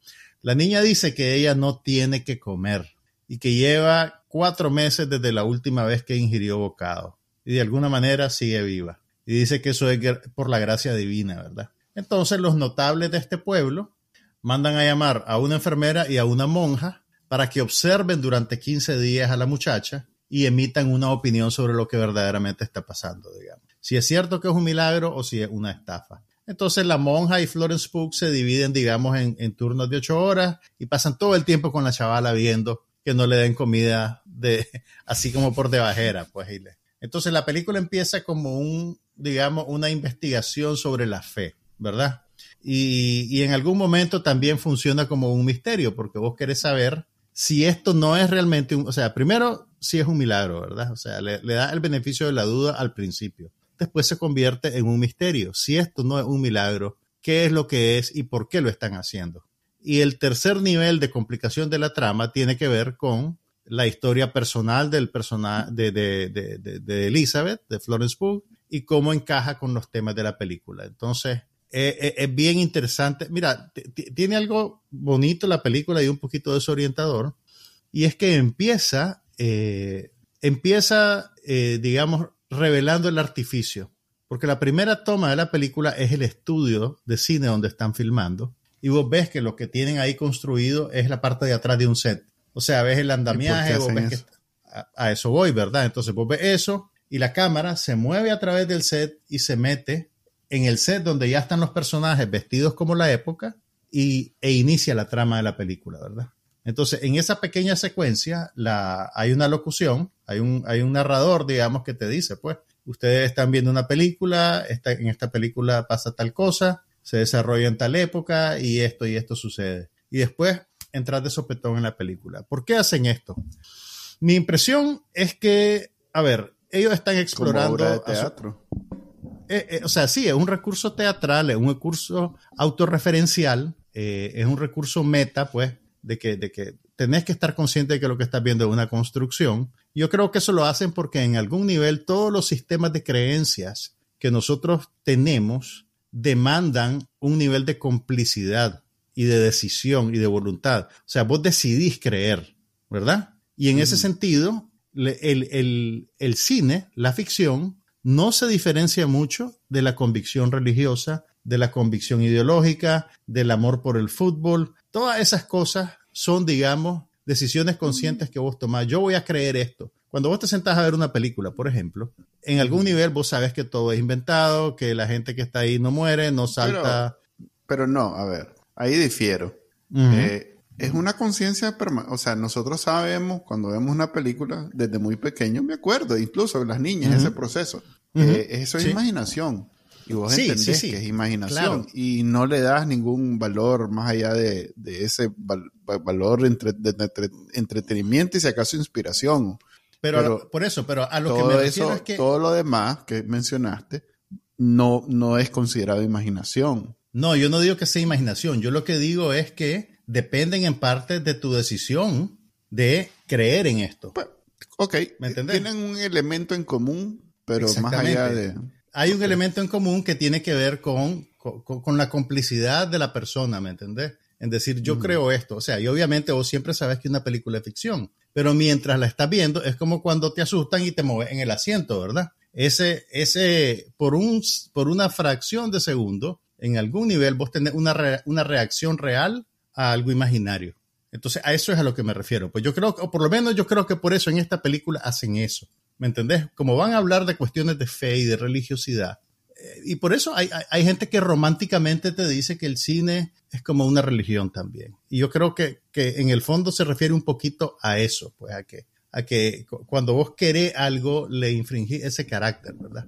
La niña dice que ella no tiene que comer y que lleva cuatro meses desde la última vez que ingirió bocado y de alguna manera sigue viva. Y dice que eso es por la gracia divina, ¿verdad? Entonces los notables de este pueblo mandan a llamar a una enfermera y a una monja para que observen durante 15 días a la muchacha y emitan una opinión sobre lo que verdaderamente está pasando, digamos. Si es cierto que es un milagro o si es una estafa. Entonces la monja y Florence Pugh se dividen, digamos, en, turnos de ocho horas y pasan todo el tiempo con la chavala viendo que no le den comida de <laughs> así como por de bajera, pues. y Entonces la película empieza como un, digamos, una investigación sobre la fe, ¿verdad? Y, en algún momento también funciona como un misterio, porque vos querés saber si esto no es realmente un, o sea, primero, si es un milagro, ¿verdad? O sea, le da el beneficio de la duda al principio. Después se convierte en un misterio. Si esto no es un milagro, ¿qué es lo que es y por qué lo están haciendo? Y el tercer nivel de complicación de la trama tiene que ver con la historia personal del personaje de, de, Elizabeth, de Florence Pugh, y cómo encaja con los temas de la película. Entonces, eh, eh, es bien interesante. Mira, tiene algo bonito la película y un poquito desorientador, y es que empieza, eh, empieza, eh, digamos, revelando el artificio, porque la primera toma de la película es el estudio de cine donde están filmando, y vos ves que lo que tienen ahí construido es la parte de atrás de un set. O sea, ves el andamiaje, vos que a, a eso voy, ¿verdad? Entonces vos ves eso y la cámara se mueve a través del set y se mete en el set donde ya están los personajes vestidos como la época y, e inicia la trama de la película, ¿verdad? Entonces, en esa pequeña secuencia la, hay una locución, hay un, hay un narrador, digamos, que te dice, pues, ustedes están viendo una película, en esta película pasa tal cosa, se desarrolla en tal época y esto y esto sucede. Y después entras de sopetón en la película. ¿Por qué hacen esto? Mi impresión es que, a ver, ellos están Como explorando... obra de su- teatro. eh, eh, o sea, sí, es un recurso teatral, es un recurso autorreferencial, eh, es un recurso meta, pues, de que, de que tenés que estar consciente de que lo que estás viendo es una construcción. Yo creo que eso lo hacen porque en algún nivel todos los sistemas de creencias que nosotros tenemos demandan un nivel de complicidad y de decisión y de voluntad. O sea, vos decidís creer, ¿verdad? Y en ese sentido, le- el, el- el cine, la ficción, no se diferencia mucho de la convicción religiosa, de la convicción ideológica, del amor por el fútbol. Todas esas cosas son, digamos, decisiones conscientes que vos tomás. Yo voy a creer esto. Cuando vos te sentás a ver una película, por ejemplo, en algún nivel vos sabes que todo es inventado, que la gente que está ahí no muere, no salta. Pero no, a ver, ahí difiero. Eh, es una conciencia permanente. O sea, nosotros sabemos cuando vemos una película desde muy pequeño, me acuerdo, incluso las niñas, ese proceso. Eh, eso es Sí. imaginación. Y vos Sí, entendés sí, sí. que es imaginación. Claro. Y no le das ningún valor más allá de, de ese val- va- valor entre- de, de entre- entretenimiento y si acaso inspiración. pero, pero por eso, pero a lo que me refiero eso, es que... todo lo demás que mencionaste, no, no es considerado imaginación. No, yo no digo que sea imaginación. Yo lo que digo es que dependen en parte de tu decisión de creer en esto. Pues, Ok, ¿Me entendés? tienen un elemento en común, pero más allá de... Hay un elemento en común que tiene que ver con, con, con la complicidad de la persona, ¿me entendés? En decir, yo creo esto. O sea, y obviamente vos siempre sabes que una película es ficción, pero mientras la estás viendo es como cuando te asustan y te mueves en el asiento, ¿verdad? Ese, ese, por, un, por una fracción de segundo, en algún nivel vos tenés una, re- una reacción real a algo imaginario. Entonces, a eso es a lo que me refiero. Pues yo creo, o por lo menos yo creo que por eso en esta película hacen eso. ¿Me entendés? Como van a hablar de cuestiones de fe y de religiosidad. eh, Y por eso hay, hay, hay gente que románticamente te dice que el cine es como una religión también. Y yo creo que, que en el fondo se refiere un poquito a eso, pues a que, a que cu- cuando vos querés algo, le infringís ese carácter, ¿verdad?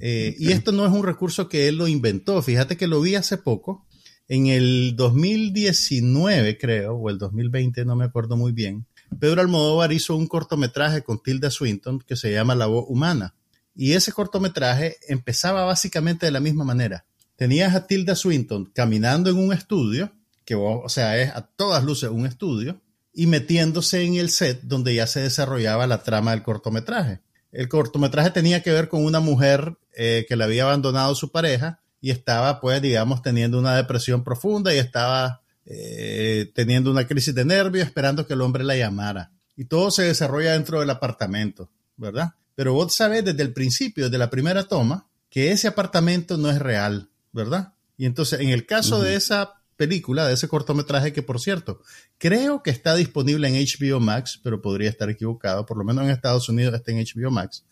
Eh, y esto no es un recurso que él lo inventó. Fíjate que lo vi hace poco. En el 2019, creo, o el 2020, no me acuerdo muy bien, Pedro Almodóvar hizo un cortometraje con Tilda Swinton que se llama La voz humana. Y ese cortometraje empezaba básicamente de la misma manera. Tenías a Tilda Swinton caminando en un estudio, que o sea, es a todas luces un estudio, y metiéndose en el set donde ya se desarrollaba la trama del cortometraje. El cortometraje tenía que ver con una mujer eh, que le había abandonado su pareja y estaba, pues, digamos, teniendo una depresión profunda y estaba eh, teniendo una crisis de nervios, esperando que el hombre la llamara. Y todo se desarrolla dentro del apartamento, ¿verdad? Pero vos sabés desde el principio, desde la primera toma, que ese apartamento no es real, ¿verdad? Y entonces, en el caso de esa película, de ese cortometraje, que por cierto, creo que está disponible en HBO Max, pero podría estar equivocado, por lo menos en Estados Unidos está en HBO Max.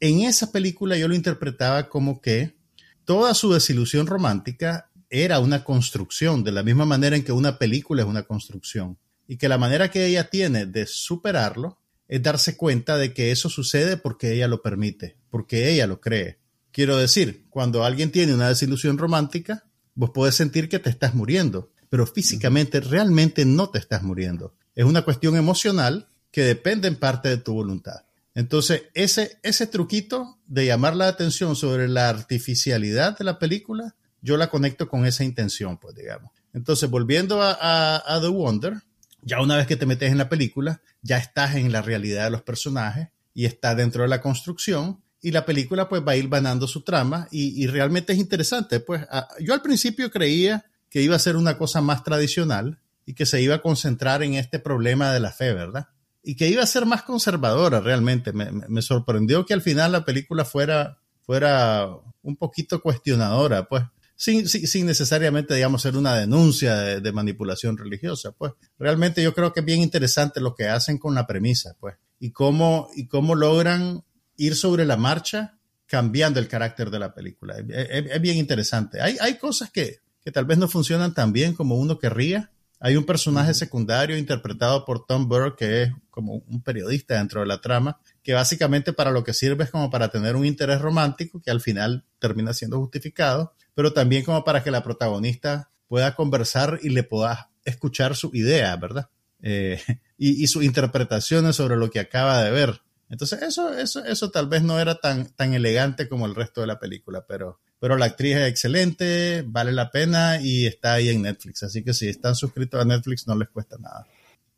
En esa película yo lo interpretaba como que toda su desilusión romántica era una construcción, de la misma manera en que una película es una construcción. Y que la manera que ella tiene de superarlo es darse cuenta de que eso sucede porque ella lo permite, porque ella lo cree. Quiero decir, cuando alguien tiene una desilusión romántica, vos podés sentir que te estás muriendo, pero físicamente realmente no te estás muriendo. Es una cuestión emocional que depende en parte de tu voluntad. Entonces, ese, ese truquito de llamar la atención sobre la artificialidad de la película, yo la conecto con esa intención, pues digamos. Entonces, volviendo a, The Wonder, ya una vez que te metes en la película, ya estás en la realidad de los personajes y está dentro de la construcción y la película pues va a ir ganando su trama y, realmente es interesante. Pues yo al principio creía que iba a ser una cosa más tradicional y que se iba a concentrar en este problema de la fe, ¿verdad? Y que iba a ser más conservadora realmente. Me, me- me sorprendió que al final la película fuera, fuera un poquito cuestionadora, pues sin, sin, sin necesariamente, digamos, ser una denuncia de, de manipulación religiosa, pues realmente yo creo que es bien interesante lo que hacen con la premisa, pues, y cómo, y cómo logran ir sobre la marcha cambiando el carácter de la película. Es, es- es bien interesante. Hay, hay cosas que, que tal vez no funcionan tan bien como uno querría. Hay un personaje secundario interpretado por Tom Burke que es como un periodista dentro de la trama, que básicamente para lo que sirve es como para tener un interés romántico que al final termina siendo justificado, pero también como para que la protagonista pueda conversar y le pueda escuchar su idea, ¿verdad? Eh, <laughs> y, y sus interpretaciones sobre lo que acaba de ver. Entonces, eso, eso, eso tal vez no era tan, tan elegante como el resto de la película, pero, pero la actriz es excelente, vale la pena y está ahí en Netflix. Así que si están suscritos a Netflix no les cuesta nada.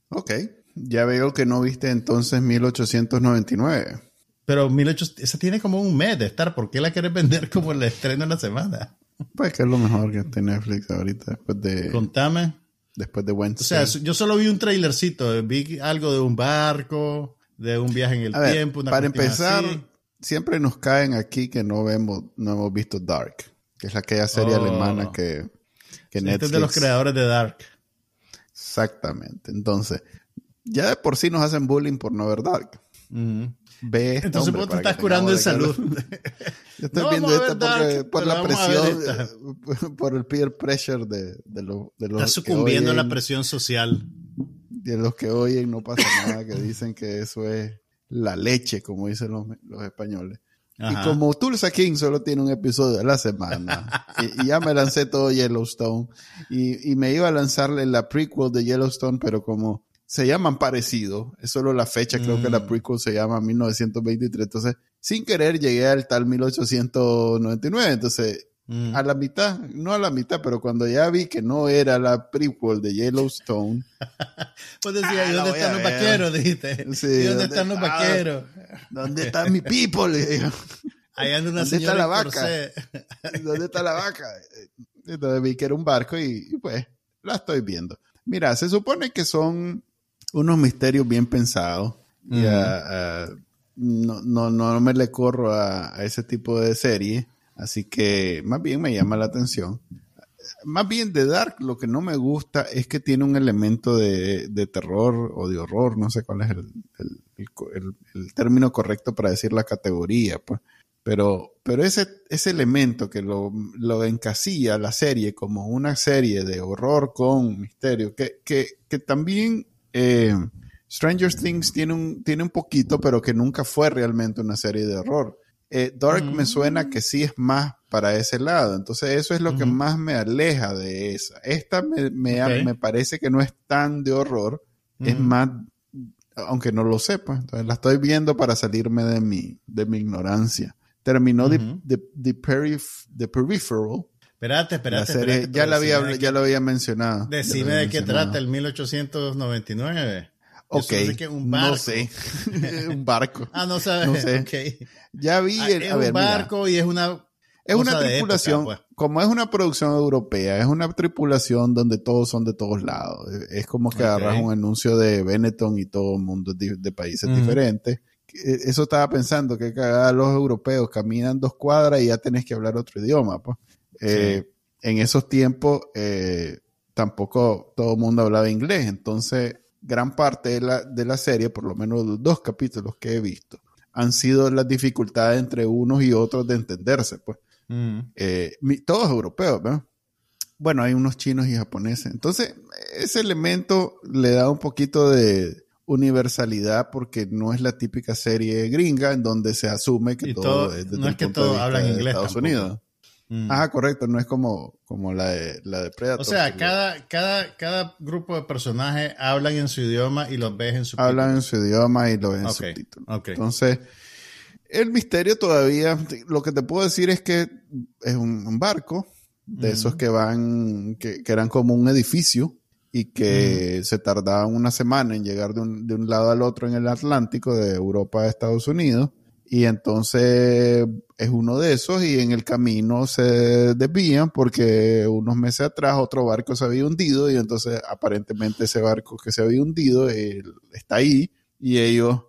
Ok, ya veo que no viste entonces 1899. Pero 1800, esa tiene como un mes de estar. ¿Por qué la quieres vender como el estreno de la semana? Pues que es lo mejor que en Netflix ahorita después de, Contame. después de O Wednesday. sea, yo solo vi un trailercito. Vi algo de un barco, de un viaje en el A ver, tiempo. Una para empezar, así. siempre nos caen aquí que no vemos, no hemos visto Dark, que es aquella serie Oh. alemana que, que Este Netflix. es de los creadores de Dark. Exactamente. Entonces, ya de por sí nos hacen bullying por no ver Dark. Ve esta, Entonces hombre, vos te estás curando en salud. <laughs> Yo estoy No viendo esta porque- por la presión, <laughs> por el peer pressure de, de, lo- de los Está que sucumbiendo a la presión social. de los que oyen no pasa nada, que dicen que eso es la leche, como dicen los, los españoles. Ajá. Y como Tulsa King solo tiene un episodio a la semana, <laughs> y, y ya me lancé todo Yellowstone, y, y me iba a lanzarle la prequel de Yellowstone, pero como se llaman parecido, es solo la fecha, creo que la Mm. prequel se llama 1923, entonces sin querer llegué al tal 1899, entonces a la mitad, no a la mitad, pero cuando ya vi que no era la prequel de Yellowstone. <laughs> pues decía, ¿y dónde están los vaqueros? <laughs> Dijiste. Sí, ¿Y dónde, están los vaqueros? ¿Dónde está mi people? Ahí anda una ¿Dónde está la vaca? ¿Dónde está la vaca? <laughs> Entonces vi que era un barco y, pues la estoy viendo. Mira, se supone que son unos misterios bien pensados. no, no, no me le corro a, a ese tipo de serie Así que más bien me llama la atención. Más bien de Dark lo que no me gusta es que tiene un elemento de, terror o de horror, no sé cuál es el, término correcto para decir la categoría, pues. Pero, pero ese, ese elemento que lo, lo encasilla la serie como una serie de horror con misterio, que, que, también eh, Stranger Things tiene un, tiene un poquito, pero que nunca fue realmente una serie de horror. Eh, Dark me suena que sí es más para ese lado. Entonces eso es lo que más me aleja de esa. Esta me, me, parece que no es tan de horror, es más, aunque no lo sepa. Entonces la estoy viendo para salirme de mi, de mi ignorancia. Terminó The, Peripheral. Espérate, espérate, ya, la había, ya lo había mencionado. Decime de qué trata el 1899. Ok, no sé. <laughs> <laughs> un barco. Ah, no sabes. No sé. Ya vi. Ah, es un barco y es una. Es una tripulación, pues. como es una producción europea, es una tripulación donde todos son de todos lados. Es como que agarras un anuncio de Benetton y todo el mundo de, países diferentes. E, eso estaba pensando, que los europeos caminan dos cuadras y ya tenés que hablar otro idioma. Pues. Eh, en esos tiempos eh, tampoco todo el mundo hablaba inglés, entonces gran parte de la, de la serie, por lo menos los dos capítulos que he visto, han sido las dificultades entre unos y otros de entenderse, pues. Mm. Eh, todos europeos, ¿no? Bueno, hay unos chinos y japoneses. Entonces, ese elemento le da un poquito de universalidad porque no es la típica serie gringa en donde se asume que todo, es no es que todos hablan inglés Estados Unidos. Mm. Ah, correcto, no es como, como la, de, la de Predator. O sea, cada, cada, cada grupo de personajes hablan en su idioma y los ves en su Hablan en su idioma y lo ves en su subtítulos. Entonces, el misterio todavía, lo que te puedo decir es que es un, barco de esos que van, que, eran como un edificio y que se tardaban una semana en llegar de un, de un lado al otro en el Atlántico, de Europa a Estados Unidos y entonces es uno de esos y en el camino se desvían porque unos meses atrás otro barco se había hundido y entonces aparentemente ese barco que se había hundido está ahí y ellos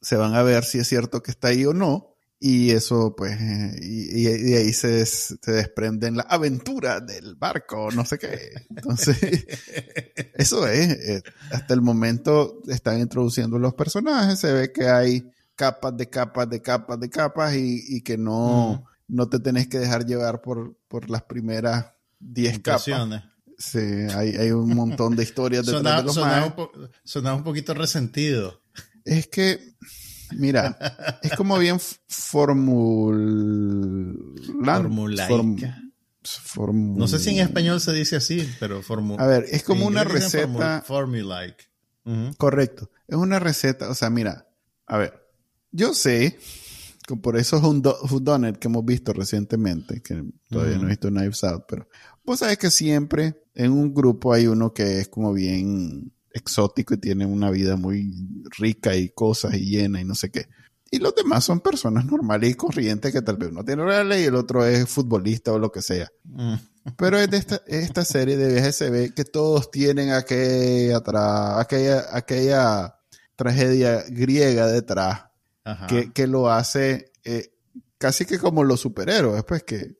se van a ver si es cierto que está ahí o no. Y eso, pues, y, ahí se, se desprenden la aventura del barco, no sé qué. Entonces, <laughs> eso es. Eh, hasta el momento están introduciendo los personajes, se ve que hay capas de capas de capas de capas y, que no, no te tenés que dejar llevar por, por las primeras 10 capas. Sí, hay, hay, un montón de historias detrás de los sonaba, un poquito resentido. Es que, mira, es como bien formul... Formulaica. No sé si en español se dice así, pero formula. A ver, es como una receta. Formulaic. Correcto. Es una receta, o sea, mira, a ver, yo sé, por eso es un Whodunit que hemos visto recientemente, que todavía no he visto Knives Out, pero vos sabés que siempre en un grupo hay uno que es como bien exótico y tiene una vida muy rica y cosas y llena y no sé qué. Y los demás son personas normales y corrientes que tal vez uno tiene reales y el otro es futbolista o lo que sea. Mm. <laughs> Pero es de esta, esta serie de viajes se ve que todos tienen aquella, aquella, aquella tragedia griega detrás que, lo hace eh, casi que como los superhéroes, pues que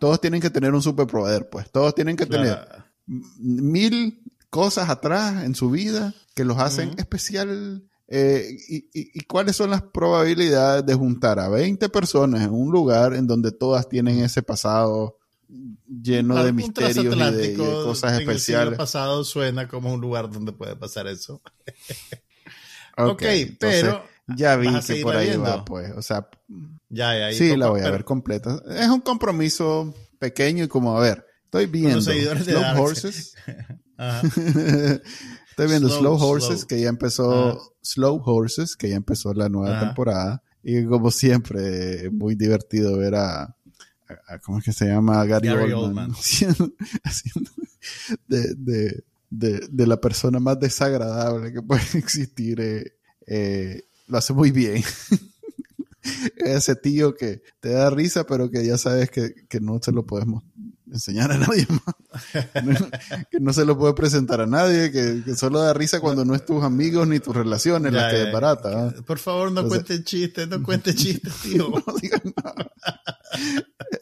todos tienen que tener un superpoder, pues todos tienen que tener mil cosas atrás en su vida que los hacen especial. Eh, y, cuáles son las probabilidades de juntar a 20 personas en un lugar en donde todas tienen ese pasado lleno de misterios y de, cosas especiales? El pasado suena como un lugar donde puede pasar eso. <laughs> ok, pero ya <laughs> vi que por ahí va, pues. O sea, ya, sí, la voy a ver completa. Es un compromiso pequeño y como, a ver, estoy viendo Slow Horses. <laughs> <laughs> estoy viendo Slow, Horses, que ya empezó, Slow Horses, que ya empezó la nueva temporada. Y como siempre, muy divertido ver a, a- ¿cómo es que se llama? Gary, Gary Oldman. Oldman. Haciendo- haciendo de, de, de, de la persona más desagradable que puede existir. eh, eh, lo hace muy bien. <laughs> Ese tío que te da risa, pero que ya sabes que, que no se lo podemos enseñar a nadie más. No- <laughs> que no se lo puede presentar a nadie, que, que solo da risa cuando no es tus amigos ni tus relaciones las que ya, barata. ¿ah? Por favor, no Entonces- cuenten chistes, no cuenten <laughs> chistes, tío. no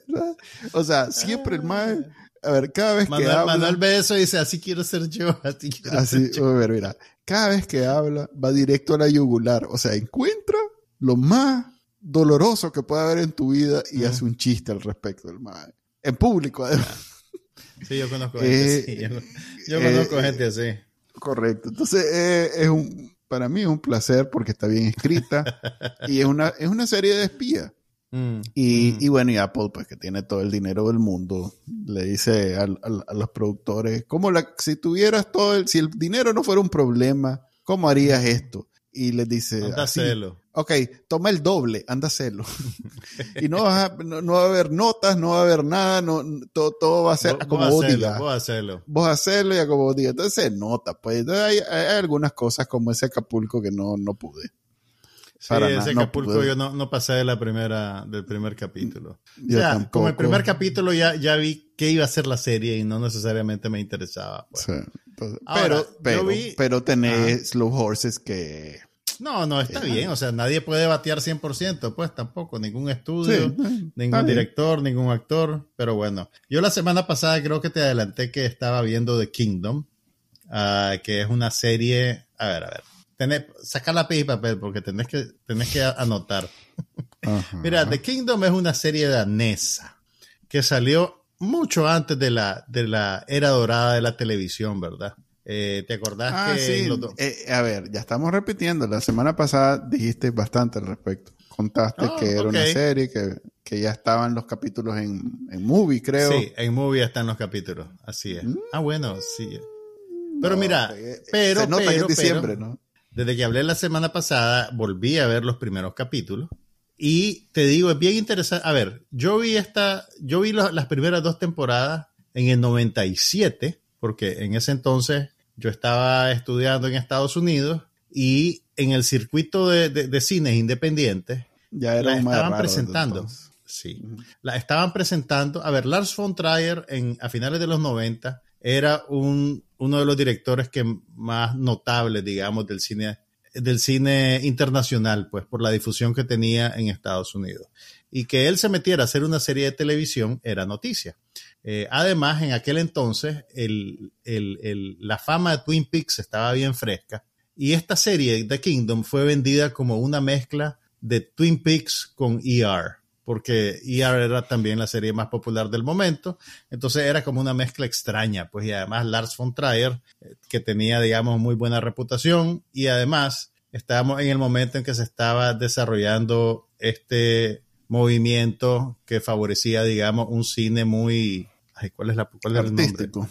nada. O sea, siempre el más. A ver, cada vez que habla. Manuel ve eso y dice, así quiero ser yo, <laughs> así quiero Así, ser yo. a ver, mira, cada vez que habla va directo a la yugular. O sea, encuentra lo más doloroso que puede haber en tu vida y hace un chiste al respecto del más. En público, además. Sí, yo conozco <laughs> Eh, gente así. Yo, yo eh, conozco eh, gente así. Correcto. Entonces, eh, es un, para mí es un placer porque está bien escrita <laughs> y es una, es una serie de espías. Mm, Y, mm. y bueno, y Apple, pues que tiene todo el dinero del mundo, le dice a, los productores, ¿cómo la, si tuvieras todo el, si el dinero no fuera un problema, ¿cómo harías esto? Y les dice, a hacerlo. ok, toma el doble, anda a hacerlo. <laughs> y no, vas a- no, no va a haber notas, no va a haber nada, no, todo, todo va a ser Vos- como vos vos hacerlo, digas. vos hacerlo. Vos hacerlo y a como vos digas. Entonces se nota, pues. Entonces, hay, hay algunas cosas como ese Acapulco que no, no pude. Sí, ese no Acapulco pude. yo no, no pasé de la primera, del primer capítulo. Yo o sea, tampoco. como el primer capítulo ya, ya vi qué iba a ser la serie y no necesariamente me interesaba. pues. Sí, entonces, Ahora, pero, pero, vi- pero tenés los horses que. No, no, está Sí. bien. O sea, nadie puede batear 100%, pues tampoco. Ningún estudio, Sí, ningún bien. director, ningún actor. Pero bueno, yo la semana pasada creo que te adelanté que estaba viendo The Kingdom, ah, que es una serie. A ver, a ver. Tenés, saca lápiz y papel porque tenés que, tenés que anotar. <laughs> Ajá. Mira, The Kingdom es una serie danesa que salió mucho antes de la, de la era dorada de la televisión, ¿verdad? Eh, ¿Te acordás Ah, que sí. en los Eh, a ver, ya estamos repitiendo. La semana pasada dijiste bastante al respecto. Contaste Ah, que era una serie, que, que ya estaban los capítulos en, en movie, creo. Sí, en movie están los capítulos, así es. Mm. Ah, bueno, sí. Pero No, mira, eh, pero, se nota pero, es diciembre, pero, ¿no? Desde que hablé la semana pasada, volví a ver los primeros capítulos. Y te digo, es bien interesante. A ver, yo vi esta, yo vi las primeras dos temporadas en el 97, porque en ese entonces yo estaba estudiando en Estados Unidos y en el circuito de, de- de cines independientes, Ya era la estaban raro presentando. entonces. Sí. La estaban presentando. A ver, Lars von Trier en, a finales de los 90 era un, uno de los directores que más notables, digamos, del cine, del cine internacional, pues, por la difusión que tenía en Estados Unidos. Y que él se metiera a hacer una serie de televisión era noticia. Eh, además, en aquel entonces, el, el- el- la fama de Twin Peaks estaba bien fresca. Y esta serie, The Kingdom, fue vendida como una mezcla de Twin Peaks con ER porque ER era también la serie más popular del momento, entonces era como una mezcla extraña, pues y además Lars von Trier, eh, que tenía, digamos, muy buena reputación, y además estábamos en el momento en que se estaba desarrollando este movimiento que favorecía, digamos, un cine muy... Ay, ¿Cuál es, la, cuál es el nombre? Artístico.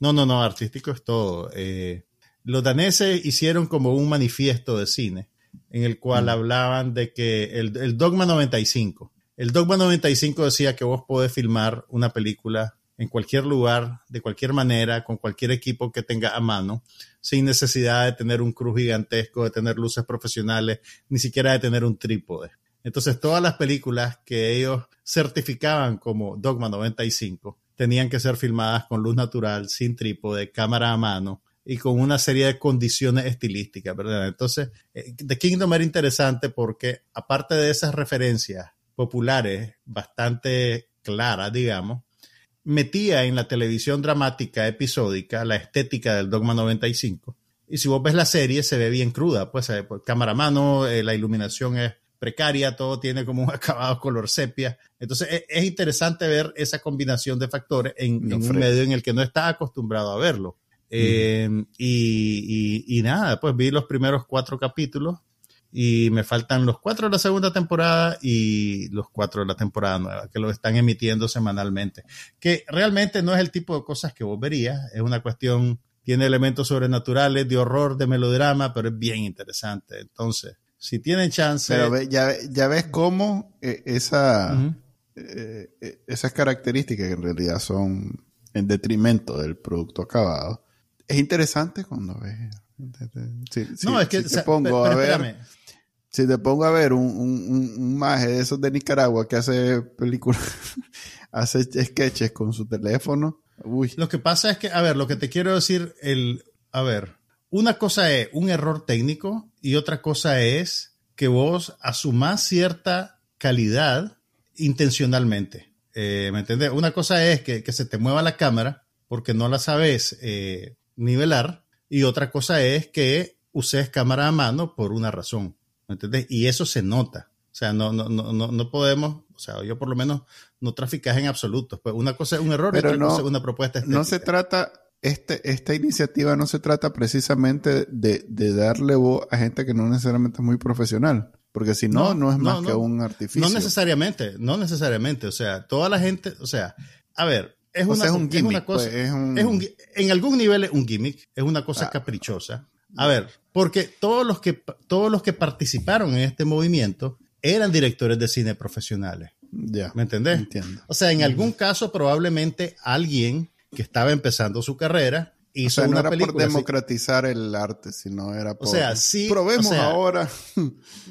No, no, no, artístico es todo. Eh, los daneses hicieron como un manifiesto de cine en el cual Mm. hablaban de que el, el Dogma 95, el Dogma 95 decía que vos podés filmar una película en cualquier lugar, de cualquier manera, con cualquier equipo que tenga a mano, sin necesidad de tener un cruz gigantesco, de tener luces profesionales, ni siquiera de tener un trípode. Entonces, todas las películas que ellos certificaban como Dogma 95 tenían que ser filmadas con luz natural, sin trípode, cámara a mano y con una serie de condiciones estilísticas, ¿verdad? Entonces, eh, The Kingdom era interesante porque, aparte de esas referencias populares bastante claras, digamos, metía en la televisión dramática episódica la estética del Dogma 95. Y si vos ves la serie, se ve bien cruda, pues, eh, pues, cámara a mano, eh, la iluminación es precaria, todo tiene como un <laughs> acabado color sepia. Entonces es, es interesante ver esa combinación de factores en, un medio en el que no estás acostumbrado a verlo. Eh, y, y- y nada, pues vi los primeros cuatro capítulos y me faltan los cuatro de la segunda temporada y los cuatro de la temporada nueva, que lo están emitiendo semanalmente. Que realmente no es el tipo de cosas que vos verías, es una cuestión, tiene elementos sobrenaturales, de horror, de melodrama, pero es bien interesante. Entonces, si tienen chance... Pero ya, ya ves cómo eh, esa, eh, esas características que en realidad son en detrimento del producto acabado, es interesante cuando ves. No, es que te pongo a ver. Si te pongo a ver un, un, un, maje de esos de Nicaragua que hace películas, <laughs> hace sketches con su teléfono. Uy. Lo que pasa es que, a ver, lo que te quiero decir, el, a ver, una cosa es un error técnico y otra cosa es que vos asumás cierta calidad intencionalmente. Eh, ¿Me entiendes? Una cosa es que, que, se te mueva la cámara porque no la sabes eh, nivelar y otra cosa es que uses cámara a mano por una razón. ¿Me entiendes? Y eso se nota. O sea, no, no, no, no podemos, o sea, yo por lo menos no traficas en absoluto. Pues una cosa es un error Pero y otra no, cosa es una propuesta estética. No se trata, este, esta iniciativa no se trata precisamente de, de, darle voz a gente que no necesariamente es muy profesional. Porque si no, no, no es más que un artificio. No necesariamente, no necesariamente. O sea, toda la gente, o sea, a ver, es, una, sea, es un gimmick, es una cosa. Pues, es un... Es un, en algún nivel es un gimmick, es una cosa ah. caprichosa. A ver, porque todos los, que, todos los que participaron en este movimiento eran directores de cine profesionales. Ya. ¿Me entendés? Entiendo. O sea, en algún caso, probablemente alguien que estaba empezando su carrera hizo o sea, no una era película. por democratizar así. el arte, sino era por. O sea, sí. Probemos o sea, ahora.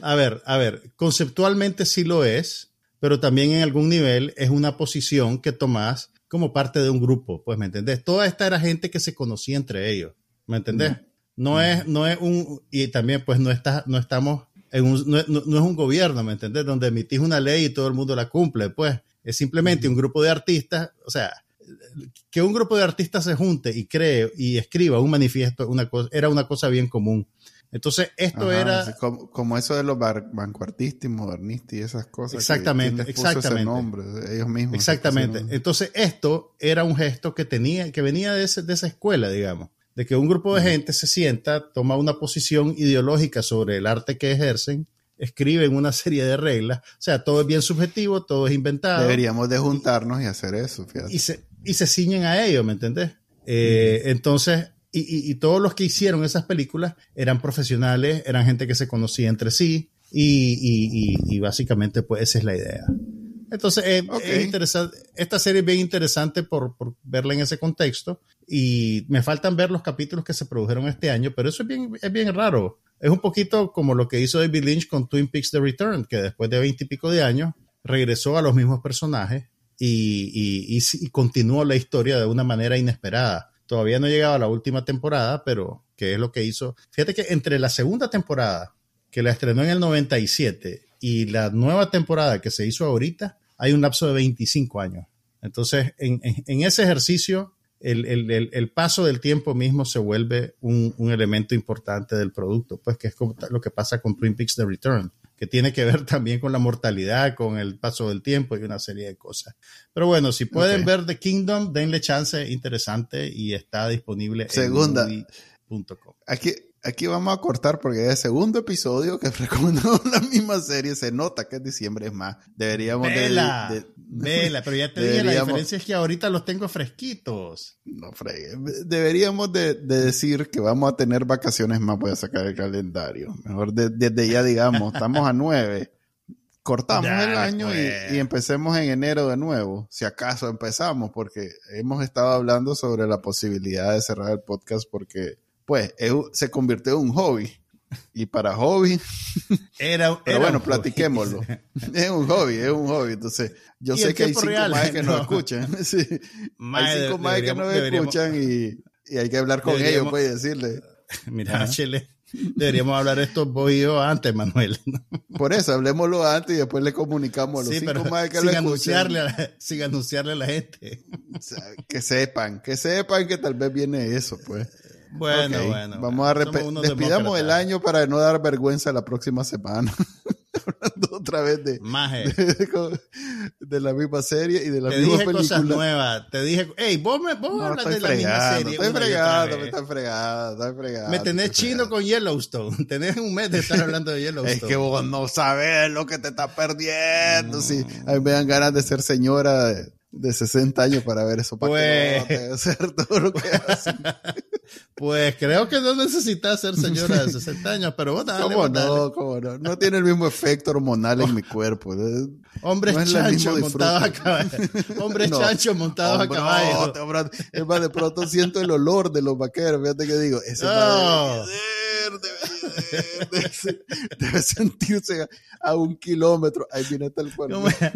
a ver, a ver, conceptualmente sí lo es, pero también en algún nivel es una posición que tomás como parte de un grupo, pues, ¿me entendés? Toda esta era gente que se conocía entre ellos, ¿me entendés? Mm. No es, no es un, y también pues no está, no estamos en un, no, no, no, es un gobierno, ¿me entendés? Donde emitís una ley y todo el mundo la cumple, pues es simplemente un grupo de artistas, o sea, que un grupo de artistas se junte y cree y escriba un manifiesto, una cosa, era una cosa bien común. Entonces, esto Ajá, era... como, como, eso de los vanguardistas y modernistas y esas cosas. Exactamente, que exactamente. Ese nombre, ellos mismos. Exactamente. Entonces, esto era un gesto que tenía, que venía de, ese, de esa escuela, digamos de que un grupo de gente se sienta, toma una posición ideológica sobre el arte que ejercen, escriben una serie de reglas, o sea, todo es bien subjetivo, todo es inventado. Deberíamos de juntarnos y, y hacer eso, fíjate. Y se, y se ciñen a ello, ¿me entendés? Eh, mm. Entonces, y, y, todos los que hicieron esas películas eran profesionales, eran gente que se conocía entre sí, y, y básicamente, pues esa es la idea. Entonces, eh, okay. es interesante. Esta serie es bien interesante por, por, verla en ese contexto. Y me faltan ver los capítulos que se produjeron este año, pero eso es bien, es bien raro. Es un poquito como lo que hizo David Lynch con Twin Peaks The Return, que después de veinte y pico de años regresó a los mismos personajes y, y, continuó la historia de una manera inesperada. Todavía no llegaba a la última temporada, pero que es lo que hizo. Fíjate que entre la segunda temporada, que la estrenó en el 97, y la nueva temporada que se hizo ahorita, hay un lapso de 25 años. Entonces, en, en, en ese ejercicio, el, el, el, paso del tiempo mismo se vuelve un, un, elemento importante del producto, pues que es como lo que pasa con Twin Peaks The Return, que tiene que ver <laughs> también con la mortalidad, con el paso del tiempo y una serie de cosas. Pero bueno, si pueden okay. ver The Kingdom, denle chance, interesante y está disponible Segunda. en movie.com. Aquí, aquí vamos a cortar porque es el segundo episodio que <laughs> recomendamos la misma serie. Se nota que es diciembre, es más. Deberíamos vela, de, de, vela, pero ya te dije, la diferencia es que ahorita los tengo fresquitos. No fregue. Deberíamos de, de, decir que vamos a tener vacaciones más. Voy a sacar el calendario. Mejor de, desde ya digamos, estamos a nueve. Cortamos ya, el año y, y, empecemos en enero de nuevo, si acaso empezamos, porque hemos estado hablando sobre la posibilidad de cerrar el podcast porque pues es, se convirtió en un hobby. Y para hobby. <laughs> Era, Pero bueno, platiquémoslo. <laughs> es un hobby, es un hobby. Entonces, yo sé que hay cinco real, más que no. nos escuchan. <laughs> sí. hay cinco más que nos escuchan y, y, hay que hablar con ellos, pues, y decirle. Mira, Chile. Deberíamos hablar esto vos y yo antes, Manuel. Por eso, hablemoslo antes y después le comunicamos a los sí, cinco pero más que sin lo anunciarle, a la, sin anunciarle a la gente. O sea, que sepan, que sepan que tal vez viene eso, pues. Bueno, okay. bueno. Vamos bueno. a despidamos el año para no dar vergüenza la próxima semana. <laughs> Hablando otra vez de, de, de, la misma serie y de la te misma dije película. cosas nuevas. Te dije, hey, vos me vos no, hablas de la fregando, misma serie. Estoy fregando, me estás fregando, estoy fregando. Me tenés chino fregando. con Yellowstone. <laughs> Tenés un mes de estar hablando de Yellowstone. es que vos no sabes lo que te estás perdiendo. Mm. Sí, a mí me dan ganas de ser señora de, de 60 años para ver eso. Para pues... que no hacer todo lo que hacen. <laughs> Pues creo que no necesita ser señora de 60 años, pero vos dale, ¿Cómo vos dale. no? ¿Cómo no? No tiene el mismo efecto hormonal en mi cuerpo. Hombres No chanchos montados a caballo. Hombres <laughs> No. chanchos montados a caballo. no, te Es más, de pronto siento el olor de los vaqueros. Fíjate que digo, ese Oh. va debe, debe, debe, debe, debe sentirse a, a un kilómetro. Ahí viene tal cual. ¿Cómo era,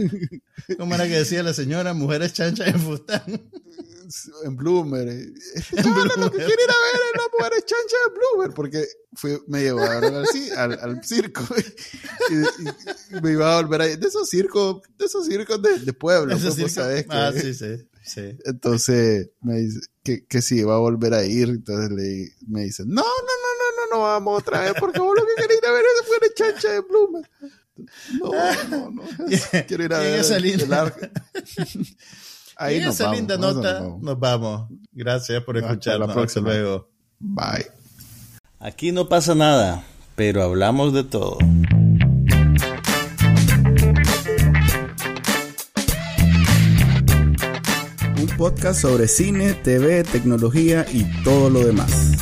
cómo era que decía la señora? Mujeres chanchas en fustán. <laughs> En Bloomer. No, no, lo que quiero ir a ver es las mujeres chanchas de Bloomer. Porque fue, me llevaron al, al, al circo. Y, y- y me iba a volver ahí. De esos circos, de esos circos de, de pueblo. Ese pues, circo- sabés que- Ah, sí, sí. sí. Entonces me dice que, que si iba a volver a ir. Entonces le, me dice, no, no, no, vamos otra vez porque vos lo que querés ir a ver es fuera chancha de pluma. <laughs> No, no, no. <laughs> Quiero ir a ver esa linda- el arco. <laughs> Ahí y en nos esa vamos, linda nota, nos vamos. nos vamos. Gracias por Hasta la. Hasta próxima. luego. Bye. Aquí no pasa nada, pero hablamos de todo. Un podcast sobre cine, TV, tecnología y todo lo demás.